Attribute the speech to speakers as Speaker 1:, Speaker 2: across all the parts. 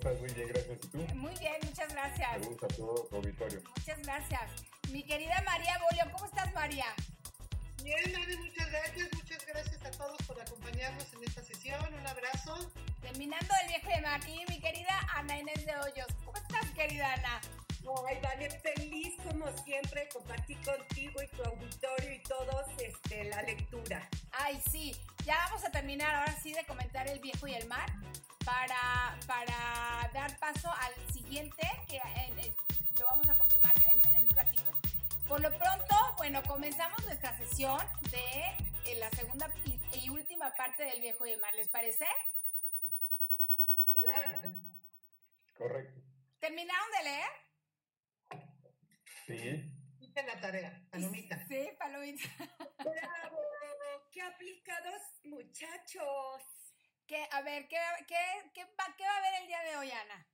Speaker 1: estás?
Speaker 2: Muy bien, gracias. ¿Y tú?
Speaker 1: Muy bien, muchas gracias.
Speaker 2: Saludos a todo tu auditorio.
Speaker 1: Muchas gracias. Mi querida María Bolio, ¿cómo estás, María?
Speaker 3: Bien, Ana, muchas gracias. Muchas gracias a todos por acompañarnos en esta sesión. Un abrazo.
Speaker 1: Terminando el viejo de. Y mi querida Ana Inés de Hoyos. ¿Cómo estás, querida Ana?
Speaker 4: Ay, Dani, feliz como siempre compartir contigo y tu auditorio y todos este, la lectura.
Speaker 1: Ay, sí. Ya vamos a terminar ahora sí de comentar El Viejo y el Mar para, para dar paso al siguiente, que eh, eh, lo vamos a confirmar en, en, un ratito. Por lo pronto, bueno, comenzamos nuestra sesión de eh, la segunda y, y, última parte del Viejo y el Mar. ¿Les parece?
Speaker 3: Claro.
Speaker 2: Correcto.
Speaker 1: ¿Terminaron de leer?
Speaker 2: Sí.
Speaker 3: Hice la tarea, palomita.
Speaker 1: Sí, palomita.
Speaker 4: ¡Bravo! ¡Qué aplicados, muchachos!
Speaker 1: ¿Qué, a ver, ¿qué, qué, qué, va, ¿qué va a haber el día de hoy, Ana?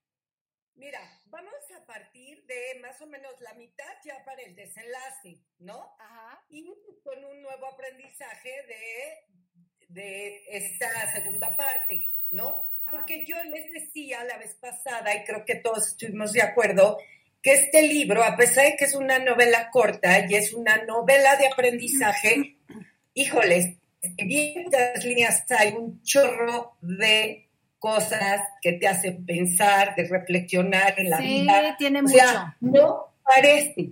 Speaker 4: Mira, vamos a partir de más o menos la mitad ya para el desenlace, ¿no?
Speaker 1: Ajá.
Speaker 4: Y con un nuevo aprendizaje de, de esta segunda parte, ¿no?
Speaker 1: Ah.
Speaker 4: Porque yo les decía la vez pasada, y creo que todos estuvimos de acuerdo, que este libro, a pesar de que es una novela corta y es una novela de aprendizaje, híjoles, en estas líneas hay un chorro de cosas que te hacen pensar, de reflexionar en la
Speaker 1: sí,
Speaker 4: vida.
Speaker 1: tiene
Speaker 4: o
Speaker 1: mucho.
Speaker 4: sea, no parece,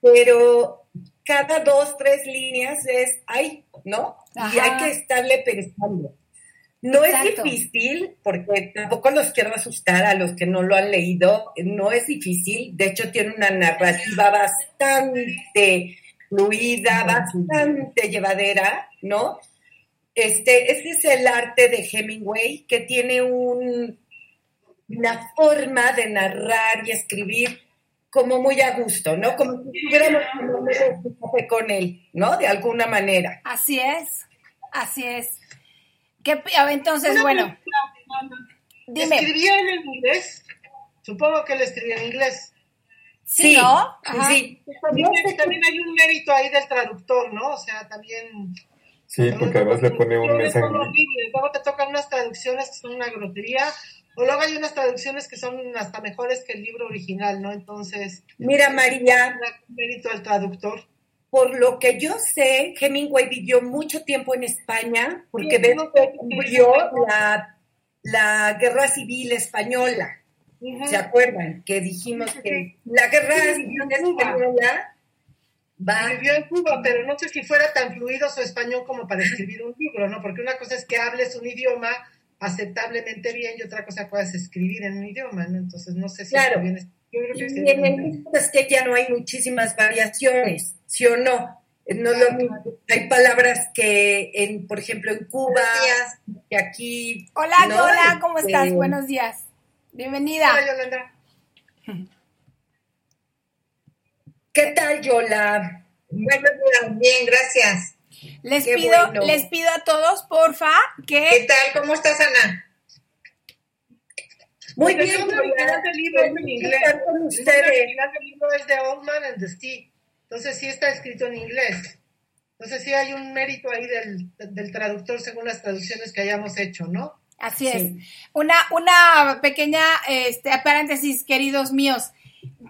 Speaker 4: pero cada dos, tres líneas es, ay, ¿no? Y hay que estarle pensando. No
Speaker 1: Exacto.
Speaker 4: es difícil, porque tampoco los quiero asustar a los que no lo han leído, no es difícil, de hecho tiene una narrativa bastante fluida, bastante llevadera, ¿no? Este, ese es el arte de Hemingway, que tiene un, una forma de narrar y escribir como muy a gusto, ¿no? Como si estuviéramos tomando un café con él, ¿no? De alguna manera.
Speaker 1: Así es, así es. ¿Qué, a ver, entonces,
Speaker 3: Una
Speaker 1: bueno, dime.
Speaker 3: ¿Escribía él en inglés? Supongo que él escribía en inglés.
Speaker 1: Sí, ¿no? Ajá.
Speaker 4: Sí.
Speaker 3: También, también hay un mérito ahí del traductor, ¿no? O sea, también...
Speaker 2: Sí, porque además le pone un mensaje.
Speaker 3: Luego te tocan unas traducciones que son una grosería, o luego hay unas traducciones que son hasta mejores que el libro original, ¿no? Entonces,
Speaker 4: Mira, María,
Speaker 3: un mérito al traductor.
Speaker 4: Por lo que yo sé, Hemingway vivió mucho tiempo en España, porque
Speaker 3: Sí, no tiene.
Speaker 4: la, la guerra civil española. ¿Se acuerdan? Que dijimos que la guerra
Speaker 3: Sí,
Speaker 4: civil española va
Speaker 3: Vivió en Cuba, pero no sé si fuera tan fluido su español como para escribir un libro, ¿no? Porque una cosa es que hables un idioma aceptablemente bien y otra cosa puedas escribir en un idioma, ¿no? Entonces no sé si
Speaker 4: Claro.
Speaker 3: bien
Speaker 4: Y en el mismo es que ya no hay muchísimas variaciones, ¿sí o no? No es lo mismo. Hay palabras que, en, por ejemplo, en Cuba, que aquí.
Speaker 1: Hola,
Speaker 4: ¿no?
Speaker 1: hola, ¿cómo
Speaker 4: Este,
Speaker 1: estás? Buenos días. Bienvenida.
Speaker 3: Hola, Yolanda.
Speaker 4: ¿Qué tal, Yola?
Speaker 5: Buenos días, bien, gracias.
Speaker 1: Les
Speaker 4: Qué
Speaker 1: pido,
Speaker 4: bueno.
Speaker 1: les pido a todos, porfa,
Speaker 5: ¿Qué
Speaker 1: que
Speaker 5: tal? ¿Cómo estás, Ana?
Speaker 4: Muy bien,
Speaker 3: el original del libro es en inglés.
Speaker 4: estar con
Speaker 3: El
Speaker 4: ustedes.
Speaker 3: original del libro es de Old Man and the Sea. Entonces sí está escrito en inglés. Entonces sí hay un mérito ahí del, del traductor según las traducciones que hayamos hecho, ¿no?
Speaker 1: así
Speaker 4: Sí.
Speaker 1: es. Una, una pequeña este, paréntesis, queridos míos.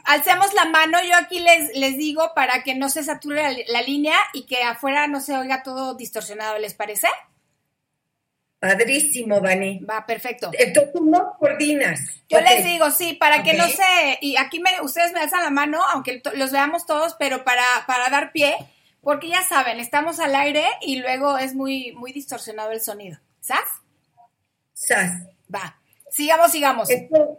Speaker 1: Alcemos la mano, yo aquí les, les digo para que no se sature la, la línea y que afuera no se oiga todo distorsionado, ¿les parece?
Speaker 4: Padrísimo, Vani.
Speaker 1: Va, perfecto.
Speaker 4: Entonces tú no coordinas.
Speaker 1: Yo les digo, sí, para que no se, y aquí me, ustedes me alzan la mano, aunque los veamos todos, pero para, para dar pie, porque ya saben, estamos al aire y luego es muy, muy distorsionado el sonido. ¿Sabes?
Speaker 4: Sas.
Speaker 1: Va. Sigamos, sigamos.
Speaker 4: Entonces,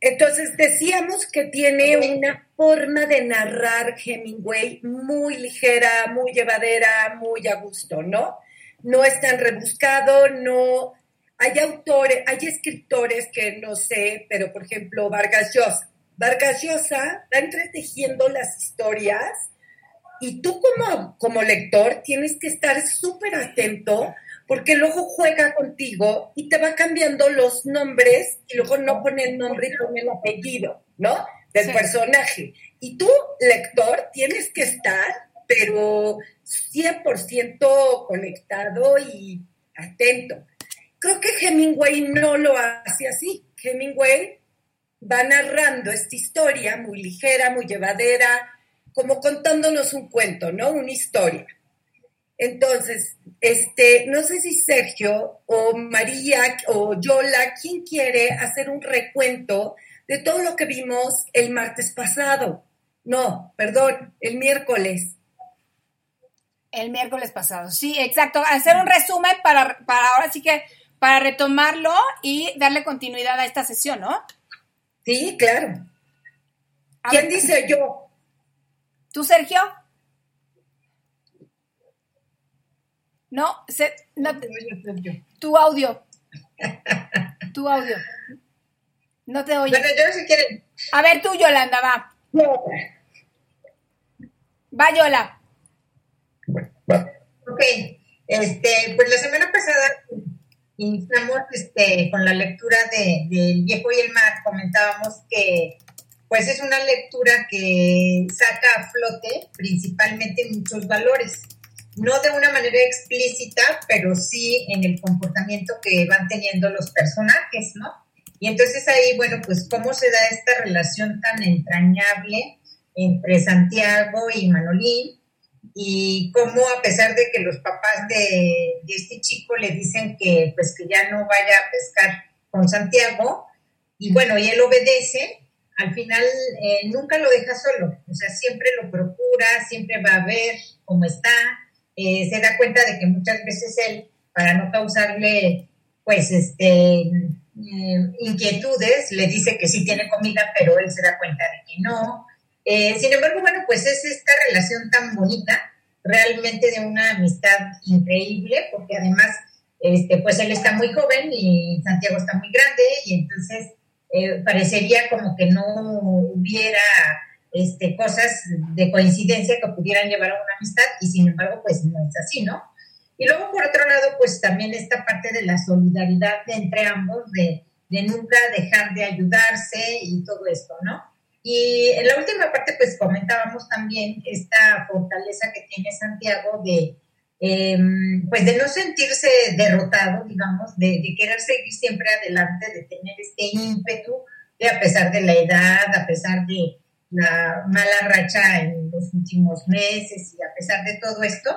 Speaker 4: entonces decíamos que tiene una forma de narrar Hemingway muy ligera, muy llevadera, muy a gusto, ¿no? No es tan rebuscado, no hay autores, hay escritores que no sé, pero por ejemplo, Vargas Llosa. Vargas Llosa va entretejiendo las historias y tú como, como lector tienes que estar súper atento porque luego juega contigo y te va cambiando los nombres y luego no pone el nombre y pone el apellido, ¿no? Del
Speaker 1: Sí.
Speaker 4: personaje. Y tú, lector, tienes que estar, pero 100% conectado y atento. Creo que Hemingway no lo hace así. Hemingway va narrando esta historia muy ligera, muy llevadera, como contándonos un cuento, ¿no? Una historia. Entonces, este, no sé si Sergio o María o Yola, ¿quién quiere hacer un recuento de todo lo que vimos el martes pasado? No, perdón, el miércoles.
Speaker 1: El miércoles pasado. Sí, exacto. Hacer un resumen para, para ahora sí que, para retomarlo y darle continuidad a esta sesión, ¿no?
Speaker 4: Sí, claro.
Speaker 1: A
Speaker 4: ¿Quién
Speaker 1: ver,
Speaker 4: dice yo?
Speaker 1: ¿Tú, Sergio? No, se- no te- tu audio. Tu audio. No te oye.
Speaker 5: Bueno, yo si quieren.
Speaker 1: A ver tú, Yolanda, va. Va, Yola.
Speaker 2: Bueno, va.
Speaker 5: Ok, este, pues la semana pasada iniciamos este, con la lectura de, de El viejo y el mar. Comentábamos que pues es una lectura que saca a flote principalmente muchos valores. No de una manera explícita, pero sí en el comportamiento que van teniendo los personajes, ¿no? Y entonces ahí, bueno, pues cómo se da esta relación tan entrañable entre Santiago y Manolín, y cómo a pesar de que los papás de, este chico le dicen que pues que ya no vaya a pescar con Santiago, y bueno, y él obedece, al final eh, nunca lo deja solo, o sea, siempre lo procura, siempre va a ver cómo está, eh, se da cuenta de que muchas veces él, para no causarle pues este eh, inquietudes, le dice que sí tiene comida, pero él se da cuenta de que no. Eh, sin embargo, bueno, pues es esta relación tan bonita, realmente de una amistad increíble, porque además, este, pues él está muy joven y Santiago está muy grande, y entonces eh, parecería como que no hubiera este, cosas de coincidencia que pudieran llevar a una amistad, y sin embargo, pues no es así, ¿no? Y luego, por otro lado, pues también esta parte de la solidaridad entre ambos, de, de nunca dejar de ayudarse y todo esto, ¿no? Y en la última parte, pues comentábamos también esta fortaleza que tiene Santiago de, eh, pues de no sentirse derrotado, digamos, de, de, querer seguir siempre adelante, de tener este ímpetu, de a pesar de la edad, a pesar de la mala racha en los últimos meses y a pesar de todo esto,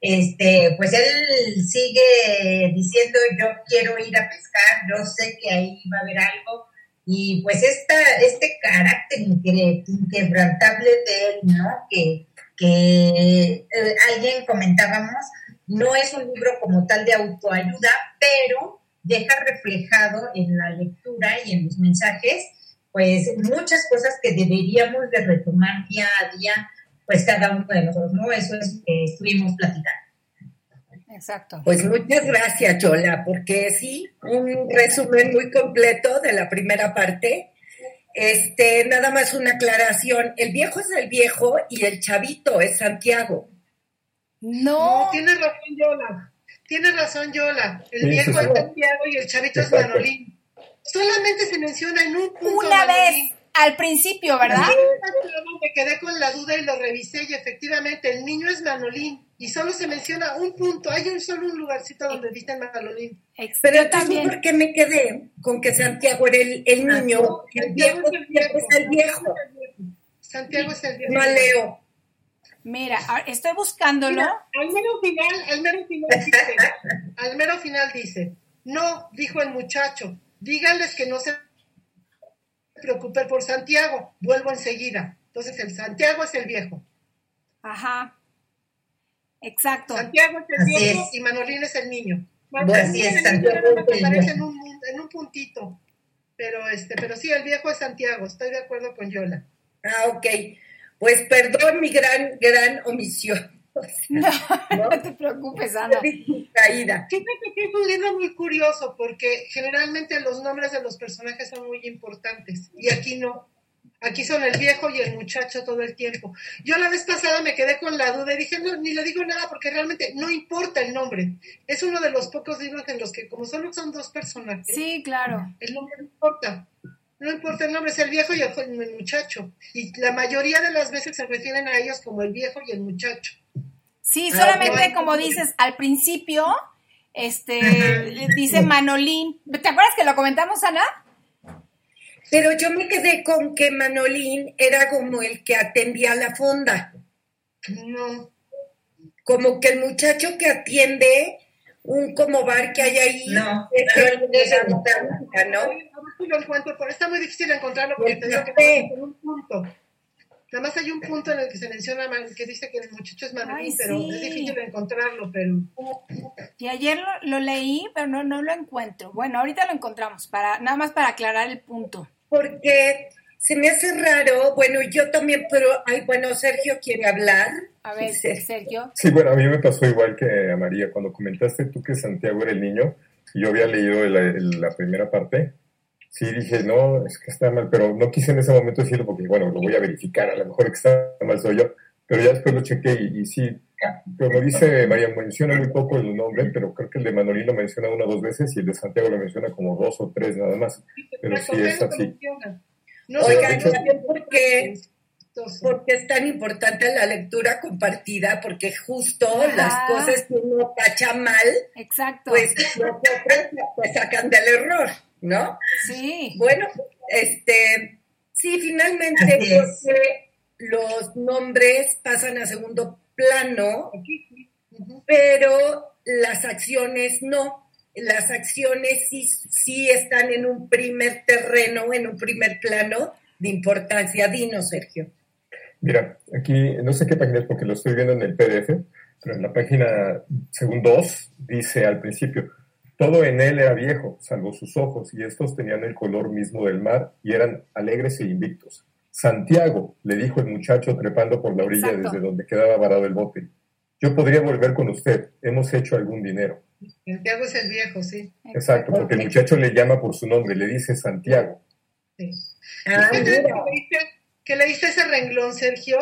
Speaker 5: este, pues él sigue diciendo yo quiero ir a pescar, yo sé que ahí va a haber algo, y pues esta, este carácter inquebrantable de él, ¿no? Que, que eh, alguien comentábamos, no es un libro como tal de autoayuda, pero deja reflejado en la lectura y en los mensajes, pues muchas cosas que deberíamos de retomar día a día, pues cada uno de nosotros, ¿no? Eso es que estuvimos platicando.
Speaker 1: Exacto.
Speaker 4: Pues muchas gracias, Yola, porque sí, un resumen muy completo de la primera parte. Este, nada más una aclaración. El viejo es el viejo y el chavito es Santiago.
Speaker 1: No.
Speaker 3: No, tienes razón, Yola. Tienes razón, Yola. El viejo es Santiago y el chavito es Manolín. Solamente se menciona en un punto.
Speaker 1: Una vez al principio, ¿verdad?
Speaker 3: Sí, me quedé con la duda y lo revisé y efectivamente el niño es Manolín y solo se menciona un punto, hay un solo un lugarcito donde dicen Manolín.
Speaker 4: Pero entonces, ¿por qué me quedé con que Santiago era el, el niño?
Speaker 3: No,
Speaker 4: el viejo,
Speaker 3: es el viejo.
Speaker 4: es el viejo.
Speaker 3: Santiago es el viejo.
Speaker 4: No leo.
Speaker 1: Mira, estoy buscándolo.
Speaker 3: Mira, al mero final, al mero final dice, al mero final dice, no, dijo el muchacho, díganles que no se preocupen por Santiago, vuelvo enseguida. Entonces el Santiago es el viejo.
Speaker 1: Ajá. Exacto.
Speaker 3: Santiago es el viejo y Manolín es el niño.
Speaker 5: Bueno, así es, Santiago es el
Speaker 3: en un, en un puntito. Pero este, pero sí, el viejo es Santiago, estoy de acuerdo con Yola.
Speaker 4: Ah, ok. Pues perdón mi gran, gran omisión.
Speaker 1: No, no, te preocupes, Ana.
Speaker 4: Caída.
Speaker 3: Fíjate que es un libro muy curioso porque generalmente los nombres de los personajes son muy importantes y aquí no. Aquí son el viejo y el muchacho todo el tiempo. Yo la vez pasada me quedé con la duda y dije, no, ni le digo nada porque realmente no importa el nombre. Es uno de los pocos libros en los que, como solo son dos personajes,
Speaker 1: Sí, claro.
Speaker 3: el nombre no importa. No importa el nombre, es el viejo y el, muchacho. Y la mayoría de las veces se refieren a ellos como el viejo y el muchacho.
Speaker 1: Sí,
Speaker 3: Ah,
Speaker 1: solamente
Speaker 3: no.
Speaker 1: como dices, al principio, este, dice Manolín. ¿Te acuerdas que lo comentamos, Ana?
Speaker 4: Pero yo me quedé con que Manolín era como el que atendía la fonda,
Speaker 3: No.
Speaker 4: como que el muchacho que atiende un como bar que hay ahí.
Speaker 5: No,
Speaker 4: es
Speaker 5: pero
Speaker 4: el
Speaker 5: el
Speaker 4: ¿no?
Speaker 3: A ver si lo encuentro, pero está muy difícil encontrarlo porque te digo que nada más un punto. Nada más hay un punto en el que se menciona Man- que dice que el muchacho es Manolín,
Speaker 1: Ay,
Speaker 3: pero
Speaker 1: sí.
Speaker 3: es difícil encontrarlo, pero
Speaker 1: Y ayer lo, lo leí, pero no, no lo encuentro. Bueno, ahorita lo encontramos, para, nada más para aclarar el punto.
Speaker 4: Porque se me hace raro, bueno, yo también, pero, ay, bueno, Sergio quiere hablar.
Speaker 1: A ver,
Speaker 4: Sí.
Speaker 1: Sergio.
Speaker 2: Sí, bueno, a mí me pasó igual que a María. Cuando comentaste tú que Santiago era el niño, y yo había leído la, la primera parte, sí dije, no, es que está mal, pero no quise en ese momento decirlo porque, bueno, lo voy a verificar, a lo mejor que está mal soy yo, pero ya después lo chequé y, y sí, como dice María, menciona muy poco el nombre, pero creo que el de Manolín lo menciona una o dos veces y el de Santiago lo menciona como dos o tres nada más. Pero sí es así.
Speaker 3: menciona. No
Speaker 4: Oigan,
Speaker 3: sé,
Speaker 2: de hecho-
Speaker 4: ¿saben por qué? Porque es tan importante la lectura compartida, porque justo
Speaker 1: Ajá.
Speaker 4: las cosas que uno cacha mal,
Speaker 1: Exacto.
Speaker 4: pues pues sacan del error, ¿no?
Speaker 1: sí.
Speaker 4: Bueno, este, sí, finalmente porque los nombres pasan a segundo plano, pero las acciones no. Las acciones sí, sí están en un primer terreno, en un primer plano de importancia. Dinos, Sergio.
Speaker 2: Mira, aquí no sé qué página es porque lo estoy viendo en el PDF, pero en la página, según 2, dice al principio, todo en él era viejo, salvo sus ojos, y estos tenían el color mismo del mar y eran alegres e invictos. Santiago, le dijo el muchacho trepando por la orilla
Speaker 1: Exacto.
Speaker 2: desde donde quedaba varado el bote, yo podría volver con usted, hemos hecho algún dinero.
Speaker 3: Santiago es el viejo, sí.
Speaker 2: Exacto, porque el muchacho le llama por su nombre, le dice Santiago.
Speaker 3: sí.
Speaker 4: Ah,
Speaker 3: leíste, que leíste ese renglón, Sergio.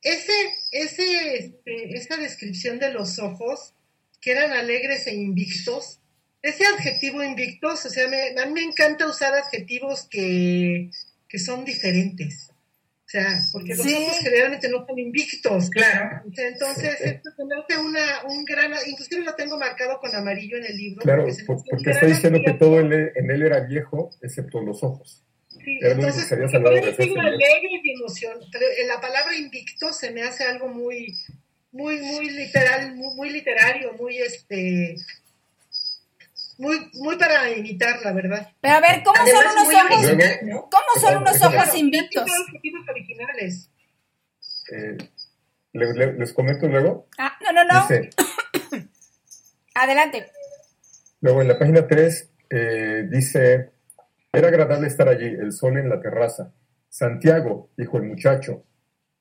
Speaker 3: Ese, ese, este, esa descripción de los ojos, que eran alegres e invictos, ese adjetivo invictos, o sea, me- a mí me encanta usar adjetivos que, que son diferentes. O sea, porque los
Speaker 1: Sí.
Speaker 3: ojos generalmente no son invictos.
Speaker 5: Claro.
Speaker 3: O sea, Entonces, esto se una, un gran, inclusive lo tengo marcado con amarillo en el libro.
Speaker 2: Claro,
Speaker 3: porque
Speaker 2: por- porque está diciendo que todo en él, en él era viejo, excepto los ojos.
Speaker 3: Sí,
Speaker 2: Era
Speaker 3: entonces, decir
Speaker 2: hacerse
Speaker 3: alegre y emoción, pero en la palabra invicto se me hace algo muy, muy, muy literal, muy, muy literario, muy este, muy, muy para imitar, la verdad.
Speaker 1: Pero a ver, ¿cómo
Speaker 5: Además,
Speaker 1: son unos ojos?
Speaker 5: original, ¿no?
Speaker 1: ¿Cómo son unos ojos invictos?
Speaker 3: originales.
Speaker 2: Eh, le- le- les comento luego.
Speaker 1: Ah, no, no, no.
Speaker 2: Dice,
Speaker 1: Adelante.
Speaker 2: luego en la página 3 eh, dice, era agradable estar allí, el sol en la terraza. Santiago, dijo el muchacho.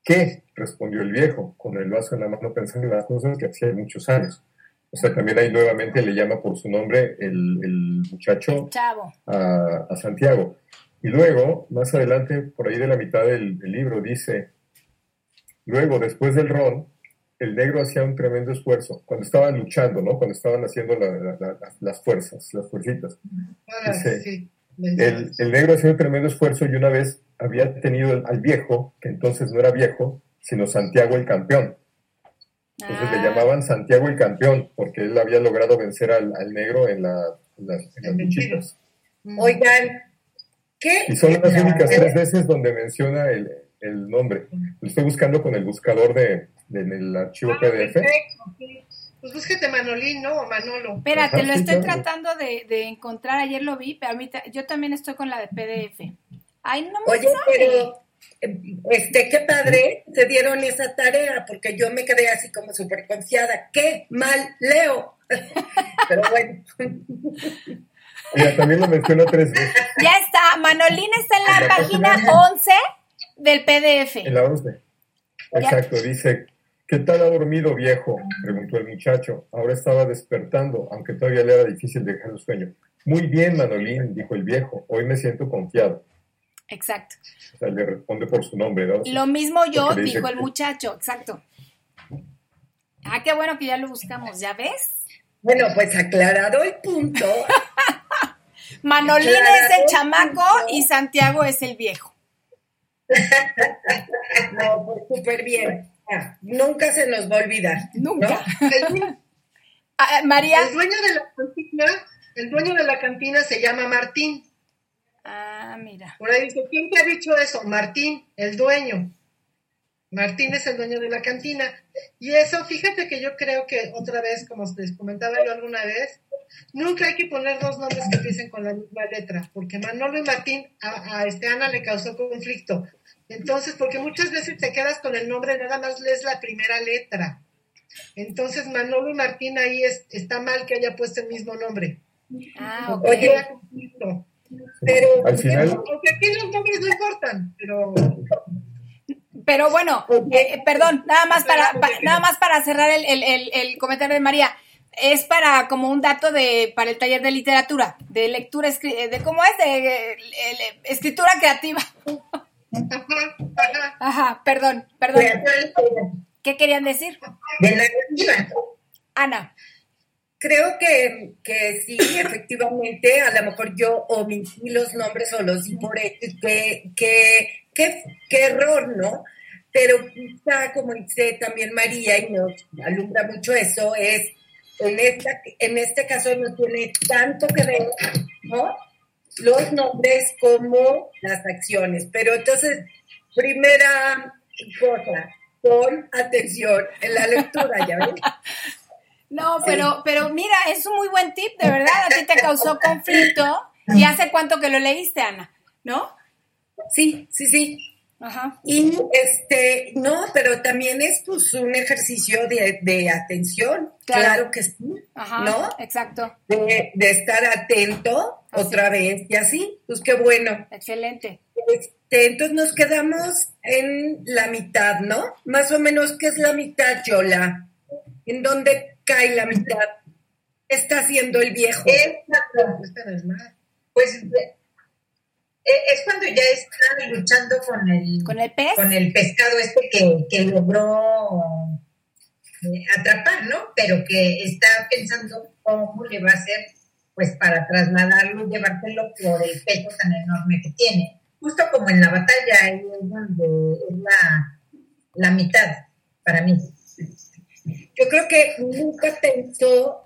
Speaker 2: ¿Qué? respondió el viejo, con el vaso en la mano pensando en las cosas que hacía muchos años. O sea, también ahí nuevamente le llama por su nombre el, el muchacho
Speaker 1: Chavo.
Speaker 2: a, a Santiago. Y luego, más adelante, por ahí de la mitad del, del libro, dice, luego, después del ron, el negro hacía un tremendo esfuerzo, cuando estaban luchando, ¿no? Cuando estaban haciendo la- la- la- las fuerzas, las fuercitas. Sí. El, el negro hacía un tremendo esfuerzo y una vez había tenido al viejo, que entonces no era viejo, sino Santiago el campeón. Entonces
Speaker 1: Ah,
Speaker 2: le llamaban Santiago el campeón, porque él había logrado vencer al, al negro en, la- en las, en las luchitas.
Speaker 3: Mm.
Speaker 4: Oigan, ¿qué?
Speaker 2: Y son las únicas tres veces donde menciona el, el nombre. Lo estoy buscando con el buscador de, de- en el archivo
Speaker 3: Ah,
Speaker 2: PDF.
Speaker 3: perfecto, sí. Pues búsquete Manolín, ¿no? O Manolo.
Speaker 1: Espérate,
Speaker 2: Ajá,
Speaker 1: lo
Speaker 2: sí,
Speaker 1: estoy
Speaker 2: claro.
Speaker 1: tratando de, de encontrar. Ayer lo vi, pero a mí yo también estoy con la de PDF. Ay, no me
Speaker 4: Oye,
Speaker 1: sale.
Speaker 4: pero este, qué padre se dieron esa tarea, porque yo me quedé así como súper confiada. ¡Qué mal leo! Pero bueno,
Speaker 2: Mira, también lo menciona tres veces
Speaker 1: Ya está. Manolín está en la
Speaker 2: En la
Speaker 1: página
Speaker 2: página-
Speaker 1: 11 del PDF.
Speaker 2: en la 11. Exacto, dice, ¿Qué tal ha dormido, viejo? preguntó el muchacho. Ahora estaba despertando, aunque todavía le era difícil dejar el sueño. Muy bien, Manolín, dijo el viejo. Hoy me siento confiado.
Speaker 1: Exacto.
Speaker 2: O sea, le responde por su nombre, ¿no?
Speaker 1: Lo mismo yo, dijo el
Speaker 2: que-
Speaker 1: muchacho, exacto. Ah, qué bueno que ya lo buscamos, ¿ya ves?
Speaker 4: Bueno, pues aclarado el punto.
Speaker 1: Manolín es el chamaco y Santiago es el viejo.
Speaker 4: No, pues súper bien. Ah, Nunca se nos va a olvidar.
Speaker 1: Nunca. Ah, María.
Speaker 3: el dueño de la cantina, el dueño de la cantina se llama Martín.
Speaker 1: Ah, mira.
Speaker 3: Por ahí dice, ¿quién te ha dicho eso? Martín, el dueño. Martín es el dueño de la cantina. Y eso, fíjate que yo creo que otra vez, como les comentaba yo alguna vez, nunca hay que poner dos nombres que empiecen con la misma letra, porque Manolo y Martín a, a este Ana le causó conflicto. Entonces, porque muchas veces te quedas con el nombre, nada más lees la primera letra. Entonces, Manolo y Martín ahí es, está mal que haya puesto el mismo nombre.
Speaker 1: Ah, ok.
Speaker 4: Oye. Pero
Speaker 2: Al final,
Speaker 3: Aunque aquí los nombres no importan, pero
Speaker 1: Pero bueno, eh, perdón, nada más para, pa- nada más para cerrar el, el- el- el comentario de María. Es para como un dato de para el taller de literatura, de lectura, eh, de cómo es, de, eh, escritura creativa.
Speaker 3: ajá, ajá.
Speaker 1: Ajá, perdón, perdón.
Speaker 5: De
Speaker 1: ¿Qué querían decir?
Speaker 5: narrativa.
Speaker 1: Ana.
Speaker 4: Creo que, que sí, efectivamente, a lo mejor yo omití los nombres o los di por que, que, qué error, ¿no? Pero quizá, como dice también María, y nos alumbra mucho eso, es, en, esta, en este caso no tiene tanto que ver, ¿no? Los nombres como las acciones. Pero entonces, primera cosa, pon atención en la lectura, ¿ya ves?
Speaker 1: No, pero, pero mira, es un muy buen tip, de verdad. A ti te causó conflicto. ¿Y hace cuánto que lo leíste, Ana? ¿No?
Speaker 4: Sí, sí, sí.
Speaker 1: Ajá.
Speaker 4: Y este, no, pero también es pues un ejercicio de, de atención,
Speaker 1: Claro.
Speaker 4: claro. que sí,
Speaker 1: Ajá.
Speaker 4: ¿no?
Speaker 1: Exacto.
Speaker 4: De, de estar atento
Speaker 1: Así.
Speaker 4: otra vez y así, pues qué bueno.
Speaker 1: Excelente.
Speaker 4: Este, entonces nos quedamos en la mitad, ¿no? Más o menos, ¿qué es la mitad, Yola? ¿En dónde cae la mitad? ¿Qué está haciendo el viejo?
Speaker 5: Exacto.
Speaker 3: Esta no es más.
Speaker 5: Pues eh, es cuando ya están luchando con el,
Speaker 1: ¿Con el pez?
Speaker 5: con el pescado este que, que logró eh, atrapar, ¿no? Pero que está pensando cómo le va a hacer, pues para trasladarlo y llevárselo por el peso tan enorme que tiene. Justo como en la batalla, ahí es donde es la, la mitad para mí.
Speaker 4: Yo creo que nunca pensó,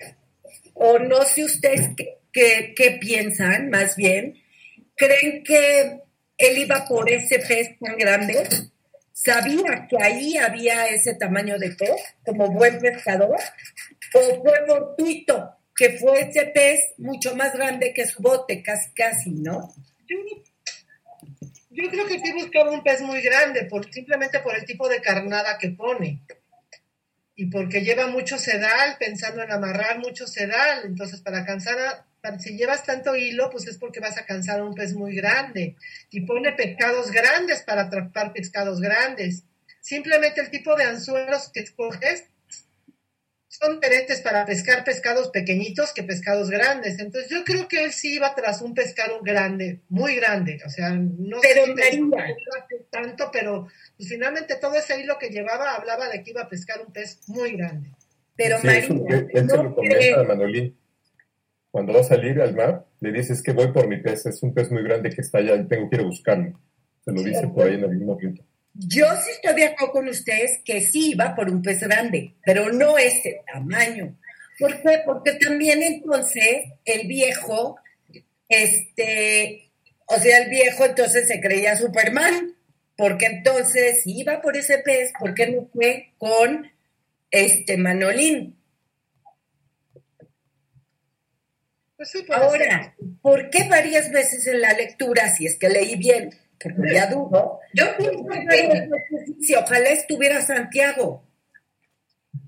Speaker 4: o no sé ustedes qué, qué- piensan, más bien, creen que él iba por ese pez tan grande, sabía que ahí había ese tamaño de pez, como buen pescador, o fue fortuito que fue ese pez mucho más grande que su bote, casi casi, ¿no?
Speaker 3: Yo, yo creo que sí buscaba un pez muy grande, por, simplemente por el tipo de carnada que pone. Y porque lleva mucho sedal, pensando en amarrar mucho sedal. Entonces, para cansar, a- si llevas tanto hilo, pues es porque vas a cansar a un pez muy grande. Y pone pescados grandes para atrapar pescados grandes. Simplemente el tipo de anzuelos que escoges son diferentes para pescar pescados pequeñitos que pescados grandes. Entonces yo creo que él sí iba tras un pescado grande, muy grande. O sea, no
Speaker 4: Pero,
Speaker 3: sé si tanto, pero pues, finalmente todo ese hilo que llevaba hablaba de que iba a pescar un pez muy grande.
Speaker 4: Pero
Speaker 2: Sí, eso,
Speaker 4: María,
Speaker 2: él, él se lo comenta
Speaker 4: cree-
Speaker 2: a Manolín. Cuando va a salir al mar, le dices que voy por mi pez, es un pez muy grande que está allá y tengo que ir a buscarlo. Se lo dice por ahí en algún momento.
Speaker 4: Yo sí estoy de acuerdo con ustedes que sí iba por un pez grande, pero no ese tamaño. ¿Por qué? Porque también entonces el viejo, este, o sea, el viejo entonces se creía Superman, porque entonces si iba por ese pez, ¿por qué no fue con este Manolín?
Speaker 3: Pues sí, puede ser.
Speaker 4: Ahora, ¿por qué varias veces en la lectura, si es que leí bien, porque ya dudo,
Speaker 5: Yo pienso que
Speaker 4: ojalá estuviera Santiago?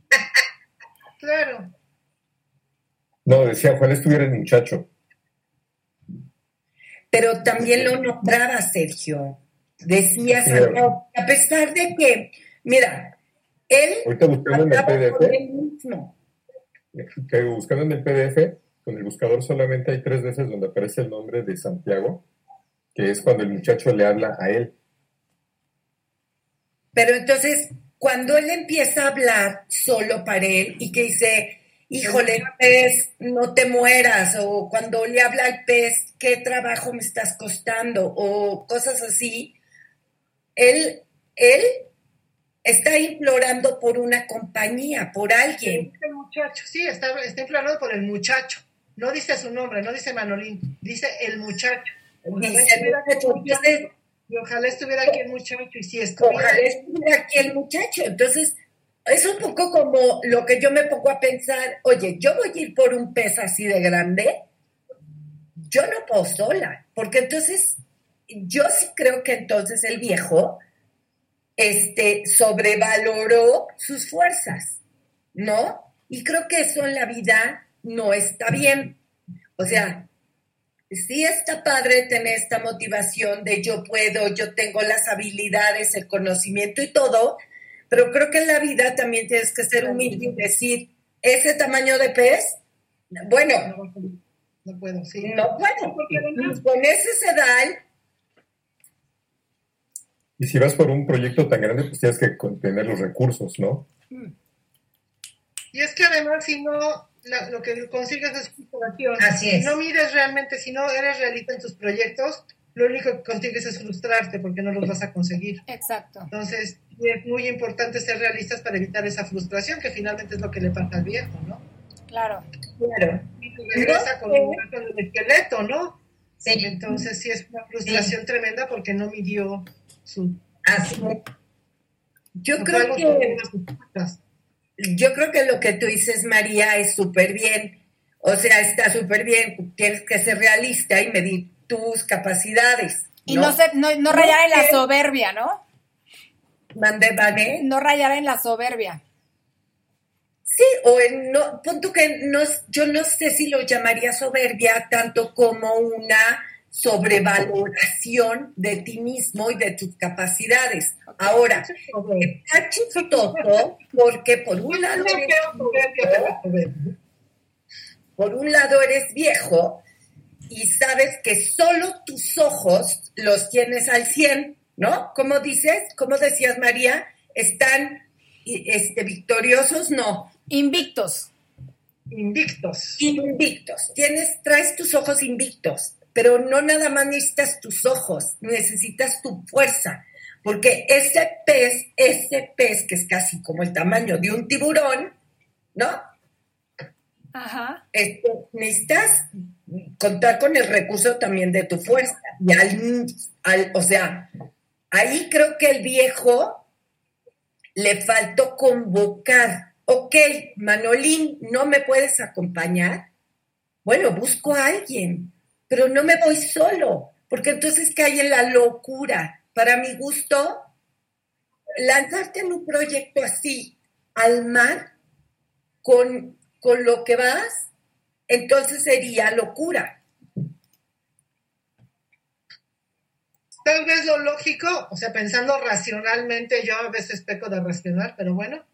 Speaker 3: Claro.
Speaker 2: No, decía, ojalá estuviera el muchacho.
Speaker 4: pero también lo nombraba Sergio. Decía. Santiago, a pesar de que, mira, él
Speaker 2: Ahorita buscando en el PDF,
Speaker 4: él mismo.
Speaker 2: que buscando en el PDF, con el buscador solamente hay tres veces donde aparece el nombre de Santiago, que es cuando el muchacho le habla a él.
Speaker 4: Pero entonces, cuando él empieza a hablar solo para él y que dice, híjole, pez, no te mueras, o cuando le habla al pez, qué trabajo me estás costando, o cosas así, él, él está implorando por una compañía, por alguien.
Speaker 3: El muchacho, sí, está, está implorando por el muchacho. No dice su nombre, no dice Manolín, dice el muchacho. Ojalá estuviera y ojalá estuviera aquí el muchacho, y si estuviera
Speaker 4: Ojalá estuviera aquí el muchacho. Entonces, es un poco como lo que yo me pongo a pensar, oye, yo voy a ir por un pez así de grande, yo no puedo sola, porque entonces, yo sí creo que entonces el viejo este, sobrevaloró sus fuerzas, ¿no? Y creo que eso en la vida no está bien. O sea, sí está padre tener esta motivación de yo puedo, yo tengo las habilidades, el conocimiento y todo, pero creo que en la vida también tienes que ser humilde y decir, ese tamaño de pez, bueno,
Speaker 3: No, puedo, sí.
Speaker 4: no puedo. Con ese sedal,
Speaker 2: Y si vas por un proyecto tan grande, pues tienes que tener los recursos, ¿no?
Speaker 3: Y es que además, si no, la- lo que consigues es frustración.
Speaker 5: Así es.
Speaker 3: Si no mides realmente, si no eres realista en tus proyectos, lo único que consigues es frustrarte porque no los vas a conseguir.
Speaker 1: Exacto.
Speaker 3: Entonces, es muy importante ser realistas para evitar esa frustración, que finalmente es lo que le pasa al viejo, ¿no?
Speaker 1: Claro.
Speaker 4: claro.
Speaker 3: Y regresa con, con el esqueleto, ¿no?
Speaker 5: Sí,
Speaker 3: Entonces, sí es una frustración tremenda porque no midió su.
Speaker 5: así es.
Speaker 4: Yo creo que. Yo creo que lo que tú dices, María, es súper bien. O sea, está súper bien. Tienes que ser realista y medir tus capacidades.
Speaker 1: Y no, se, no, no rayar en la soberbia, ¿no?
Speaker 4: Mande, vale.
Speaker 1: No rayar en la soberbia.
Speaker 4: Sí, o en no, punto que no, yo no sé si lo llamaría soberbia tanto como una sobrevaloración de ti mismo y de tus capacidades. Ahora, está chistoso porque por un lado eres
Speaker 3: la soberbia.
Speaker 4: por un lado eres viejo y sabes que solo tus ojos los tienes al 100, ¿no? ¿Cómo dices? ¿Cómo decías, María? ¿Están este, victoriosos? No,
Speaker 1: Invictos.
Speaker 3: Invictos.
Speaker 4: invictos. Tienes, traes tus ojos invictos, pero no nada más necesitas tus ojos, necesitas tu fuerza. Porque ese pez, ese pez que es casi como el tamaño de un tiburón, ¿no?
Speaker 1: Ajá.
Speaker 4: este, necesitas contar con el recurso también de tu fuerza. Y al, al- o sea, ahí creo que el viejo le faltó convocar. Ok, Manolín, ¿no me puedes acompañar? Bueno, busco a alguien, pero no me voy solo, porque entonces cae en la locura. Para mi gusto, lanzarte en un proyecto así, al mar, con, con lo que vas, entonces sería locura.
Speaker 3: Tal vez lo lógico, o sea, pensando racionalmente, yo a veces peco de racional, pero bueno,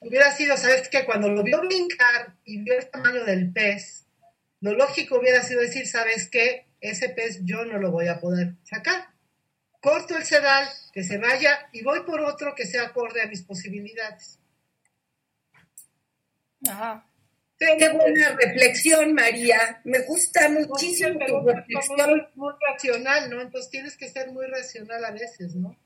Speaker 3: hubiera sido, ¿sabes qué? Cuando lo vio brincar y vio el tamaño del pez, lo lógico hubiera sido decir, ¿sabes qué? Ese pez yo no lo voy a poder sacar. Corto el sedal, que se vaya y voy por otro que sea acorde a mis posibilidades.
Speaker 1: Ajá.
Speaker 4: Qué buena reflexión, María. Me gusta muchísimo tu reflexión.
Speaker 3: es muy racional, ¿no? Entonces tienes que ser muy racional a veces, ¿no?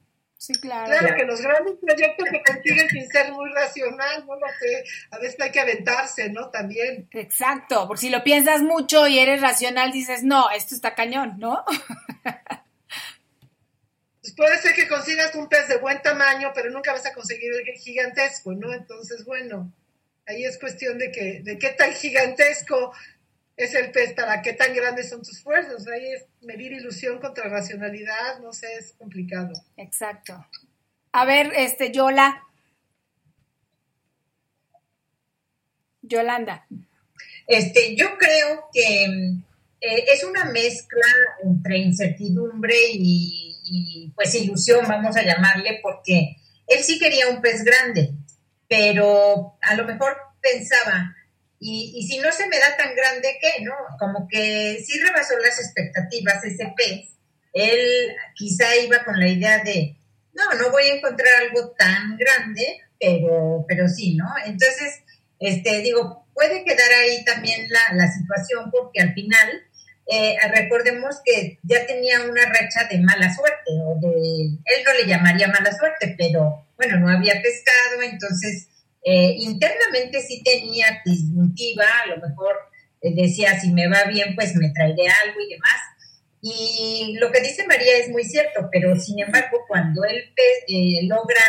Speaker 1: Sí, claro.
Speaker 3: Claro que los grandes proyectos se consiguen sin ser muy racional, no lo sé. A veces hay que aventarse, ¿no? También.
Speaker 1: Exacto, porque si lo piensas mucho y eres racional, dices, no, esto está cañón, ¿no?
Speaker 3: Pues puede ser que consigas un pez de buen tamaño, pero nunca vas a conseguir el gigantesco, ¿no? Entonces, bueno, ahí es cuestión de que, de qué tan gigantesco es el pez, para qué tan grandes son tus fuerzas. Ahí es medir ilusión contra racionalidad, no sé, es complicado.
Speaker 1: Exacto. A ver, este, Yola. Yolanda.
Speaker 5: Este, yo creo que eh, es una mezcla entre incertidumbre y, y, pues ilusión, vamos a llamarle, porque él sí quería un pez grande, pero a lo mejor pensaba, y, y si no se me da tan grande, ¿qué? ¿No? Como que sí rebasó las expectativas ese pez. Él quizá iba con la idea de, no, no voy a encontrar algo tan grande, pero, pero sí, ¿no? Entonces, este, digo, puede quedar ahí también la, la situación porque al final, eh, recordemos que ya tenía una racha de mala suerte, o de, él no le llamaría mala suerte, pero bueno, no había pescado, entonces eh, internamente sí tenía disyuntiva, a lo mejor eh, decía, si me va bien, pues me traeré algo y demás. Y lo que dice María es muy cierto, pero sin embargo, cuando él eh, logra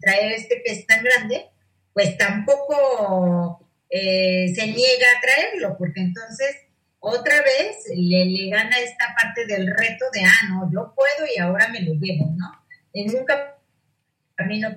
Speaker 5: traer este pez tan grande, pues tampoco se niega a traerlo, porque entonces otra vez le, gana esta parte del reto de, ah, no, yo puedo y ahora me lo llevo, ¿no? En un camino,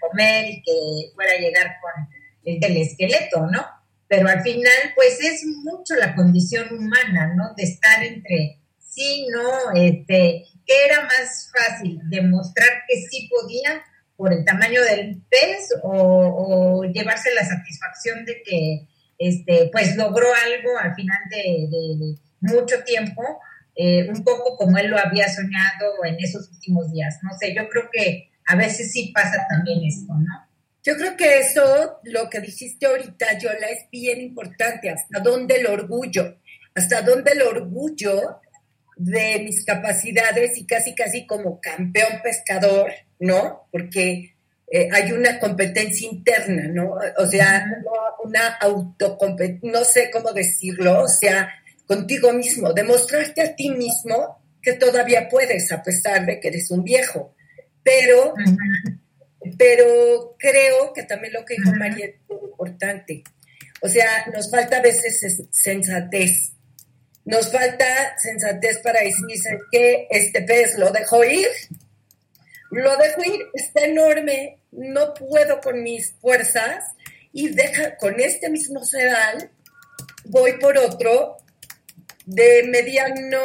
Speaker 5: comer y que fuera a llegar con el, esqueleto, ¿no? Pero al final, pues es mucho la condición humana, ¿no? De estar entre sí, no, este, que era más fácil demostrar que sí podía por el tamaño del pez o, llevarse la satisfacción de que, este, pues logró algo al final de, mucho tiempo, eh, un poco como él lo había soñado en esos últimos días. No sé, yo creo que a veces sí pasa también esto, ¿no?
Speaker 4: Yo creo que eso, lo que dijiste ahorita, Yola, es bien importante. ¿Hasta dónde el orgullo? ¿Hasta dónde el orgullo de mis capacidades y casi, casi como campeón pescador, ¿no? Porque eh, hay una competencia interna, ¿no? O sea, una autocompetencia, no sé cómo decirlo, o sea, contigo mismo, demostrarte a ti mismo que todavía puedes, a pesar de que eres un viejo pero, pero creo que también lo que dijo María es muy importante. O sea, nos falta a veces sensatez. Nos falta sensatez para decir, que este pez lo dejo ir? Lo dejo ir, está enorme, no puedo con mis fuerzas y deja con este mismo sedal, voy por otro de mediano,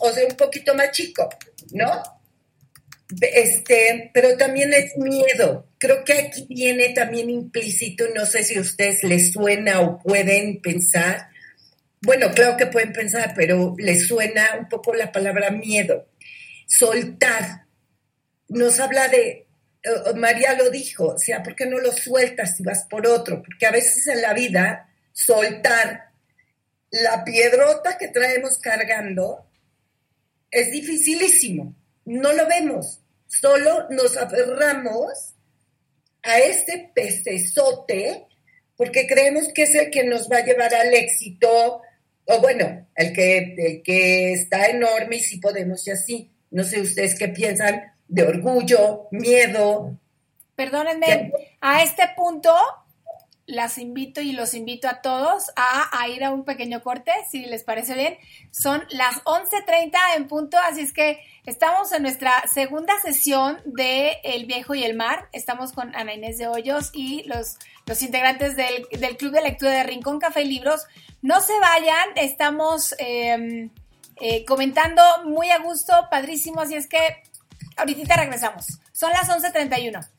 Speaker 4: o sea, un poquito más chico, ¿no? Este, pero también es miedo. Creo que aquí viene también implícito, no sé si a ustedes les suena o pueden pensar. Bueno, claro que pueden pensar, pero les suena un poco la palabra miedo. Soltar. Nos habla de, eh, María lo dijo, o sea, ¿por qué no lo sueltas si vas por otro? Porque a veces en la vida soltar la piedrota que traemos cargando es dificilísimo no lo vemos, solo nos aferramos a este pecesote porque creemos que es el que nos va a llevar al éxito, o bueno, el que, que está enorme y si podemos y así. No sé ustedes qué piensan de orgullo, miedo.
Speaker 1: Perdónenme, a este punto las invito y los invito a todos a, ir a un pequeño corte, si les parece bien. Son las 11.30 en punto, así es que estamos en nuestra segunda sesión de El Viejo y el Mar. Estamos con Ana Inés de Hoyos y los, los integrantes del, Club de Lectura de Rincón Café y Libros. No se vayan, estamos em, eh, comentando muy a gusto, padrísimo, así es que ahorita regresamos. Son las 11.31.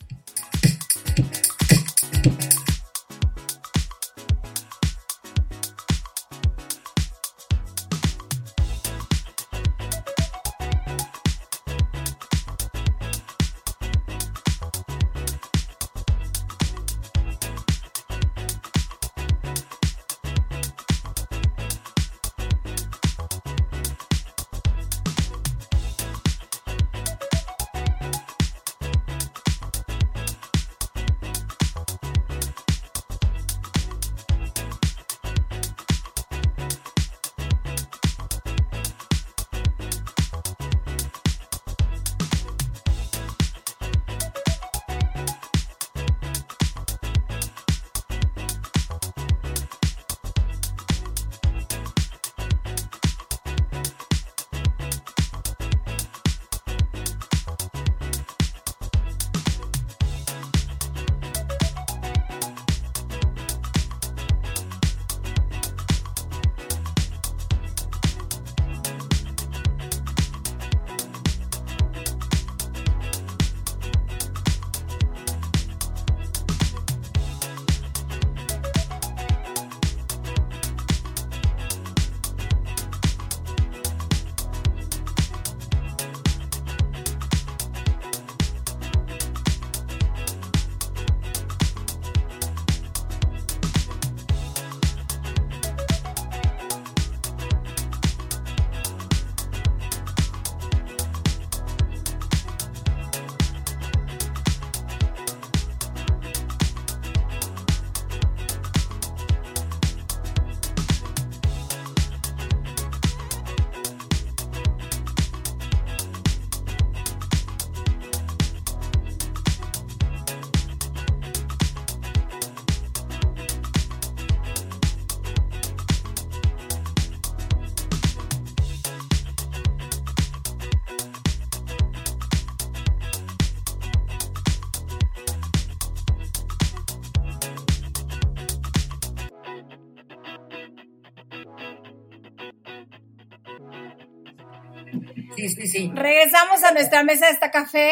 Speaker 4: Sí.
Speaker 1: Regresamos a nuestra mesa de esta café.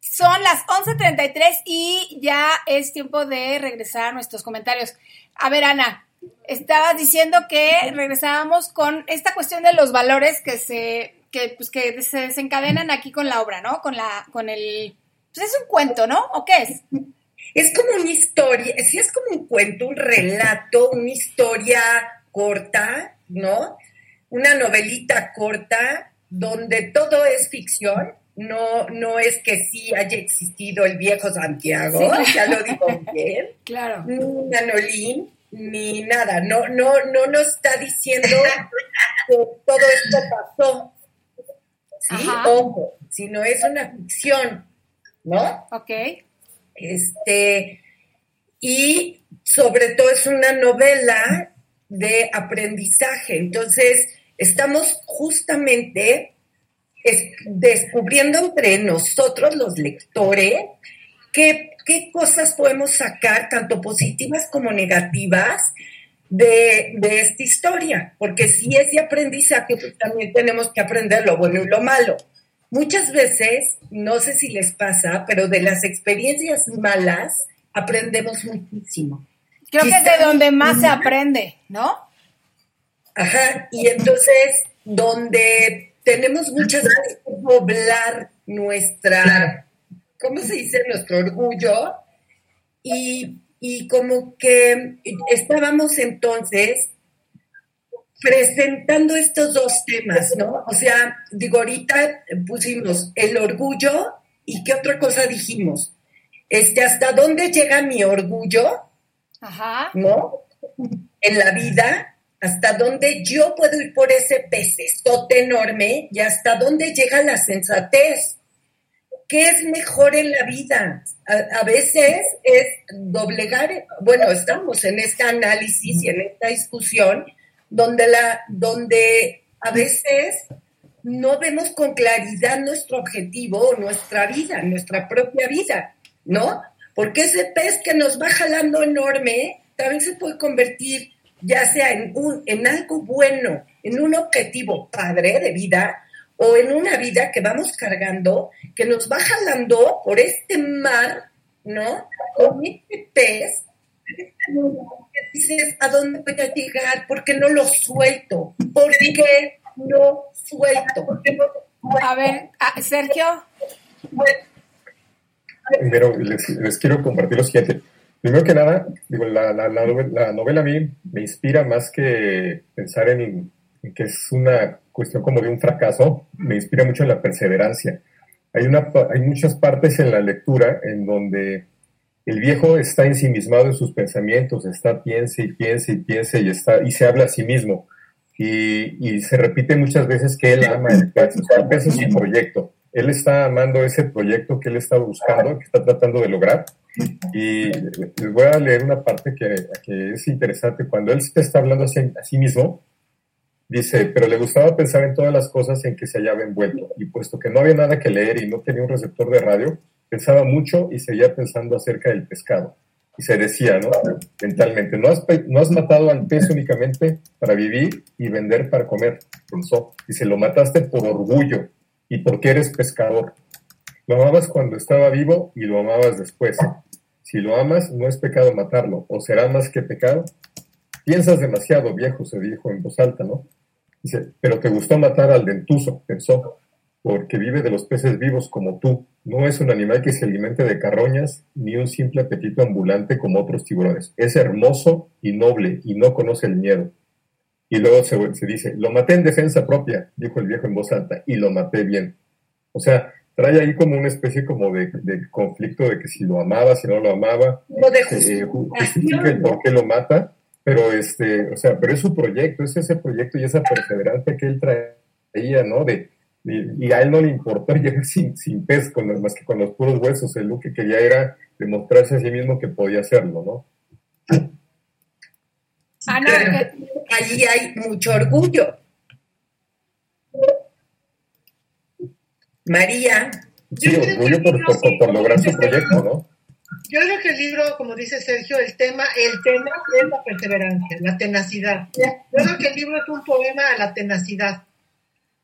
Speaker 1: Son las 11.33 y ya es tiempo de regresar a nuestros comentarios. A ver, Ana, estabas diciendo que regresábamos con esta cuestión de los valores que se, que, pues, que se desencadenan aquí con la obra, ¿no? Con la, con el, pues es un cuento, ¿no? ¿O qué es?
Speaker 4: Es como una historia, sí es como un cuento, un relato, una historia corta, ¿no? Una novelita corta donde todo es ficción, no, no es que sí haya existido el viejo Santiago, ya lo digo bien.
Speaker 1: Claro.
Speaker 4: Ni Manolín, ni nada. No, no, no nos está diciendo que todo esto pasó. Sí, ojo, sino es una ficción, ¿no?
Speaker 1: Ok.
Speaker 4: Este, y sobre todo es una novela de aprendizaje. Entonces, estamos justamente es- descubriendo entre nosotros, los lectores, qué, qué cosas podemos sacar, tanto positivas como negativas, de, de esta historia. Porque si es de aprendizaje, pues también tenemos que aprender lo bueno y lo malo. Muchas veces, no sé si les pasa, pero de las experiencias malas aprendemos muchísimo.
Speaker 1: Creo que es de donde más se aprende, ¿no?
Speaker 4: Ajá, y entonces donde tenemos muchas veces que doblar nuestra, ¿cómo se dice? Nuestro orgullo. Y, y como que estábamos entonces presentando estos dos temas, ¿no? O sea, digo, ahorita pusimos el orgullo y qué otra cosa dijimos. Este, ¿hasta dónde llega mi orgullo?
Speaker 1: Ajá.
Speaker 4: ¿no? En la vida, hasta dónde yo puedo ir por ese pecesote enorme y hasta dónde llega la sensatez. ¿Qué es mejor en la vida? A, a veces es doblegar, bueno, estamos en este análisis y en esta discusión donde, la, donde a veces no vemos con claridad nuestro objetivo, nuestra vida, nuestra propia vida, ¿no? Porque ese pez que nos va jalando enorme también se puede convertir ya sea en, un, en algo bueno, en un objetivo padre de vida, o en una vida que vamos cargando, que nos va jalando por este mar, ¿no? Con este pez, que dices, ¿a dónde voy a llegar? ¿Por qué no lo suelto? ¿Por qué no suelto?
Speaker 1: A ver, ah, Sergio.
Speaker 2: Primero, les, les quiero compartir lo siguiente. Primero que nada, digo, la, la, la la novela a mí me inspira más que pensar en, que es una cuestión como de un fracaso, me inspira mucho en la perseverancia. Hay, una, hay muchas partes en la lectura en donde el viejo está ensimismado en sus pensamientos, está piense y piense y piense y, está, y se habla a sí mismo. Y, se repite muchas veces que él ama el pez, o sea, el pez es su proyecto. Él está amando ese proyecto que él está buscando, que está tratando de lograr. Y les voy a leer una parte que, que es interesante. Cuando él está hablando a sí, mismo, dice, pero le gustaba pensar en todas las cosas en que se hallaba envuelto. Y puesto que no había nada que leer y no tenía un receptor de radio, pensaba mucho y seguía pensando acerca del pescado. Y se decía, ¿no? Mentalmente, no has, no has matado al pez únicamente para vivir y vender para comer. Y se lo mataste por orgullo y porque eres pescador. Lo amabas cuando estaba vivo y lo amabas después. Si lo amas, no es pecado matarlo, o será más que pecado. Piensas demasiado, viejo, se dijo en voz alta, ¿no? Dice, pero te gustó matar al dentuzo, pensó, porque vive de los peces vivos como tú. No es un animal que se alimente de carroñas, ni un simple apetito ambulante como otros tiburones. Es hermoso y noble, y no conoce el miedo. Y luego se, se dice, lo maté en defensa propia, dijo el viejo en voz alta, y lo maté bien. O sea, trae ahí como una especie como de, de conflicto de que si lo amaba, si no lo amaba,
Speaker 4: Lo de
Speaker 2: eh, ju- justifica el por qué lo mata, pero este, o sea, pero es su proyecto, es ese proyecto y esa perseverancia que él traía, ¿no? De, y, y a él no le importó llegar sin, sin pez, con, los- más que con los puros huesos, él lo que quería era demostrarse a sí mismo que podía hacerlo, ¿no?
Speaker 1: Ana,
Speaker 4: allí hay mucho orgullo. María,
Speaker 2: Sí, orgullo por, por, por- por lograr su proyecto, ¿no?
Speaker 3: Yo creo que el libro, como dice Sergio, el tema, el tema es la perseverancia, la tenacidad. Yo creo que el libro es un poema a la tenacidad.